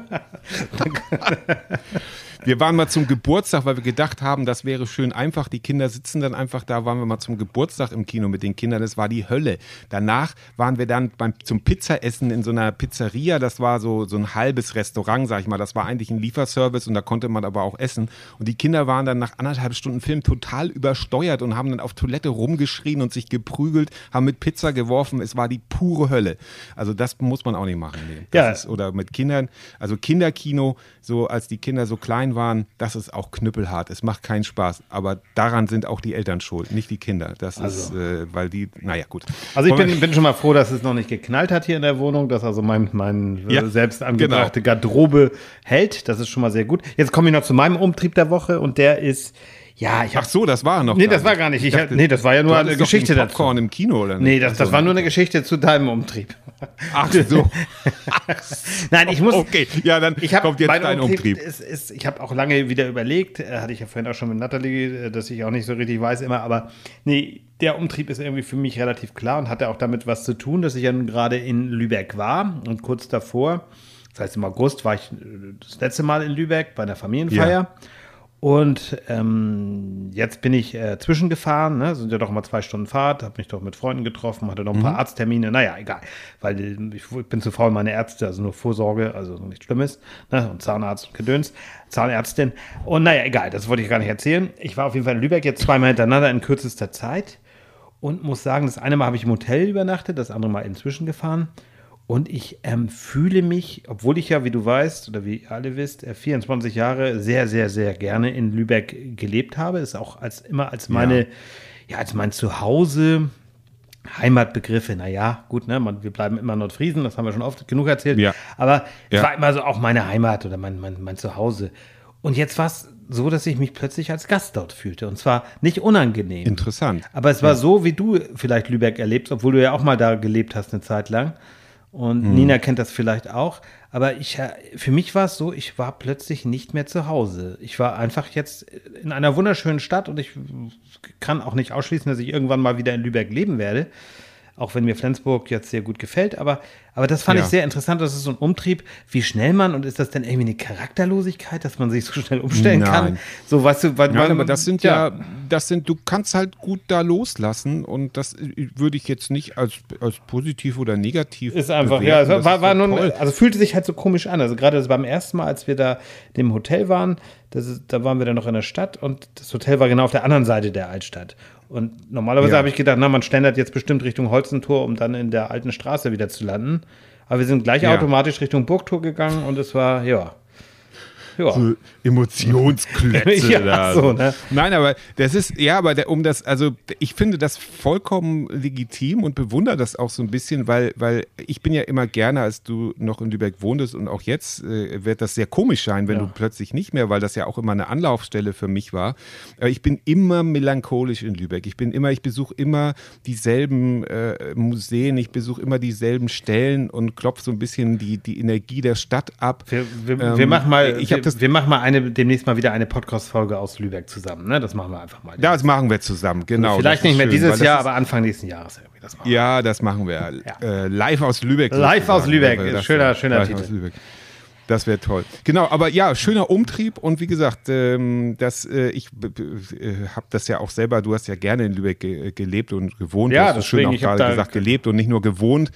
[LAUGHS] Wir waren mal zum Geburtstag, weil wir gedacht haben, das wäre schön einfach. Die Kinder sitzen dann einfach da, waren wir mal zum Geburtstag im Kino mit den Kindern. Das war die Hölle. Danach waren wir dann beim, zum Pizzaessen in so einer Pizzeria. Das war so, so ein halbes Restaurant, sag ich mal. Das war eigentlich ein Lieferservice und da konnte man aber auch essen. Und die Kinder waren dann nach anderthalb Stunden Film total übersteuert und haben dann auf Toilette rumgeschrien und sich geprügelt, haben mit Pizza geworfen. Es war die pure Hölle. Also das muss man auch nicht machen. Nee. Ja. ist, oder mit Kindern, also Kinderkino, so als die Kinder so klein waren, das ist auch knüppelhart. Es macht keinen Spaß. Aber daran sind auch die Eltern schuld, nicht die Kinder. Das ist, äh, weil die, naja, gut. Also ich bin, bin schon mal froh, dass es noch nicht geknallt hat hier in der Wohnung, dass also mein, mein Ja, äh, selbst angebrachte genau. Garderobe hält. Das ist schon mal sehr gut. Jetzt komme ich noch zu meinem Umtrieb der Woche und der ist, ja, ich Ach habe so, das war noch. Nee, das war gar nicht. Ich hab- nee, das war ja nur eine Geschichte dazu. Popcorn im Kino, oder nicht? Nee, das, das Ach so. war nur eine Geschichte zu deinem Umtrieb. Ach so. [LAUGHS] Nein, ich muss. Okay, ja, dann Ich habe kommt jetzt dein Umtrieb. Ist, ist, ich habe auch lange wieder überlegt, äh, hatte ich ja vorhin auch schon mit Nathalie, äh, dass ich auch nicht so richtig weiß immer, aber nee, der Umtrieb ist irgendwie für mich relativ klar und hatte auch damit was zu tun, dass ich ja nun gerade in Lübeck war und kurz davor, das heißt im August, war ich äh, das letzte Mal in Lübeck bei einer Familienfeier. Ja. Und ähm, jetzt bin ich äh, zwischengefahren, ne? sind ja doch mal zwei Stunden Fahrt, habe mich doch mit Freunden getroffen, hatte noch ein paar Arzttermine, naja, egal, weil ich, ich bin zu faul, meine Ärzte, also nur Vorsorge, also nichts Schlimmes, ne? und Zahnarzt und Gedöns, Zahnärztin. Und naja, egal, das wollte ich gar nicht erzählen. Ich war auf jeden Fall in Lübeck jetzt zweimal hintereinander in kürzester Zeit und muss sagen, das eine Mal habe ich im Hotel übernachtet, das andere Mal inzwischen gefahren. Und ich ähm, fühle mich, obwohl ich ja, wie du weißt oder wie ihr alle wisst, äh, 24 Jahre sehr, sehr, sehr gerne in Lübeck gelebt habe. Ist auch als immer als meine, ja, als mein Zuhause. Heimatbegriffe, naja, gut, ne, man, wir bleiben immer Nordfriesen, das haben wir schon oft genug erzählt. Ja. Aber es Ja. war immer so auch meine Heimat oder mein, mein, mein Zuhause. Und jetzt war es so, dass ich mich plötzlich als Gast dort fühlte. Und zwar nicht unangenehm. Interessant. Aber es war so, wie du vielleicht Lübeck erlebst, obwohl du ja auch mal da gelebt hast eine Zeit lang. Und Mhm. Nina kennt das vielleicht auch. Aber ich, äh, für mich war es so, ich war plötzlich nicht mehr zu Hause. Ich war einfach jetzt in einer wunderschönen Stadt und ich kann auch nicht ausschließen, dass ich irgendwann mal wieder in Lübeck leben werde. Auch wenn mir Flensburg jetzt sehr gut gefällt. Aber, Aber das fand Ja. ich sehr interessant. Das ist so ein Umtrieb. Wie schnell man, und ist das denn irgendwie eine Charakterlosigkeit, dass man sich so schnell umstellen kann? Nein. So, weißt du, weil, Nein, weil- aber das sind ja, das sind, du kannst halt gut da loslassen und das würde ich jetzt nicht als, als positiv oder negativ Ist einfach, bewerten. ja, es Das war, war ja nur, toll. also fühlte sich halt so komisch an. Also gerade beim ersten Mal, als wir da im Hotel waren, ist, da waren wir dann noch in der Stadt und das Hotel war genau auf der anderen Seite der Altstadt. Und normalerweise Ja. habe ich gedacht, na, man schlendert jetzt bestimmt Richtung Holzentor, um dann in der alten Straße wieder zu landen. Aber wir sind gleich Ja. automatisch Richtung Burgtor gegangen und es war, ja. Ja. so Emotionsklötze [LAUGHS] Ja, da. so, ne? Nein, aber das ist, ja, aber der, um das, also ich finde das vollkommen legitim und bewundere das auch so ein bisschen, weil, weil ich bin ja immer gerne, als du noch in Lübeck wohntest und auch jetzt äh, wird das sehr komisch sein, wenn Ja. du plötzlich nicht mehr, weil das ja auch immer eine Anlaufstelle für mich war. Äh, ich bin immer melancholisch in Lübeck. Ich bin immer, ich besuche immer dieselben äh, Museen, ich besuche immer dieselben Stellen und klopfe so ein bisschen die, die Energie der Stadt ab. Wir, wir, Ähm, wir machen mal, ich hab wir, das- wir machen mal eine, demnächst mal wieder eine Podcast-Folge aus Lübeck zusammen. Ne? Das machen wir einfach mal. Das machen wir zusammen, genau. Vielleicht das nicht mehr schön, dieses Jahr, aber Anfang nächsten Jahres irgendwie. Das. Ja, das machen wir. Äh, live aus Lübeck. Live sozusagen. aus Lübeck. Das- Schöner- schöner live Titel. Das wäre toll. Genau, aber ja, schöner Umtrieb und wie gesagt, ähm, das, äh, ich äh, habe das ja auch selber, du hast ja gerne in Lübeck ge gelebt und gewohnt. Ja, es schön auch gerade gesagt, gelebt und nicht nur gewohnt,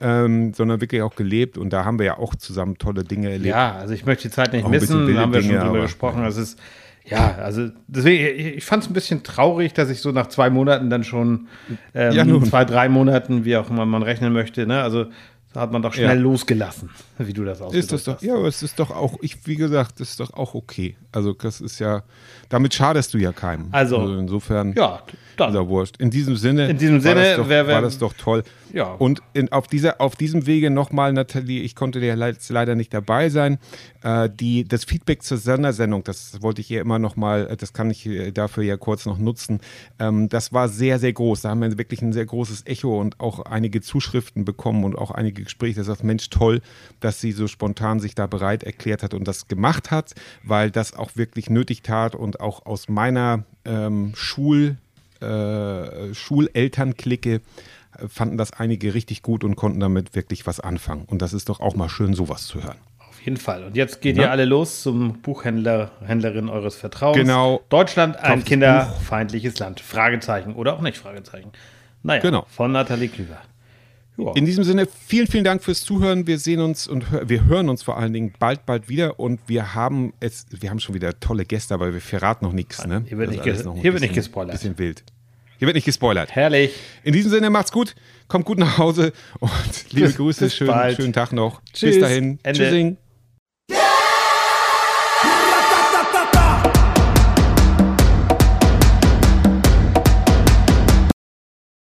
ähm, sondern wirklich auch gelebt und da haben wir ja auch zusammen tolle Dinge erlebt. Ja, also ich möchte die Zeit nicht Auch missen, da haben wir schon drüber aber- gesprochen. Das ist, ja, also deswegen, ich, fand es ein bisschen traurig, dass ich so nach zwei Monaten dann schon, ähm, Ja, zwei, drei Monaten, wie auch immer man rechnen möchte, ne? Also da hat man doch schnell Ja. losgelassen, wie du das ausgedrückt Ist das doch, hast. ja, aber es ist doch auch, ich, wie gesagt, das ist doch auch okay. Also, das ist ja, damit schadest du ja keinem. Also, insofern, Ja, ja wurscht. In diesem Sinne, In diesem war Sinne, das doch, wer- wer- war das doch toll. Ja. Und in, auf, dieser, auf diesem Wege nochmal, Nathalie, ich konnte dir le- leider nicht dabei sein. Äh, die, das Feedback zur Sondersendung, das wollte ich hier immer nochmal, das kann ich äh, dafür ja kurz noch nutzen. Ähm, das war sehr, sehr groß. Da haben wir wirklich ein sehr großes Echo und auch einige Zuschriften bekommen und auch einige Gespräche. Da sagt, Mensch, toll, dass sie so spontan sich da bereit erklärt hat und das gemacht hat, weil das auch wirklich nötig tat und auch aus meiner ähm, Schul, äh, Schulelternklicke äh, fanden das einige richtig gut und konnten damit wirklich was anfangen. Und das ist doch auch mal schön, sowas zu hören. Auf jeden Fall. Und jetzt geht Na? ihr alle los zum Buchhändler, Händlerin eures Vertrauens. Genau. Deutschland, ein kinderfeindliches Land. Fragezeichen oder auch nicht Fragezeichen. Naja, Genau. von Nathalie Klüver. Ja. In diesem Sinne, vielen, vielen Dank fürs Zuhören. Wir sehen uns und hör, wir hören uns vor allen Dingen bald, bald wieder. Und wir haben es, wir haben schon wieder tolle Gäste, aber wir verraten noch nichts. Ne? Hier wird nicht ges- hier wird nicht gespoilert. Bisschen wild. Hier wird nicht gespoilert. Herrlich. In diesem Sinne, macht's gut, kommt gut nach Hause und [LAUGHS] liebe Grüße, bis schönen, bald. schönen Tag noch. Tschüss. Bis dahin. Ende. Tschüssing.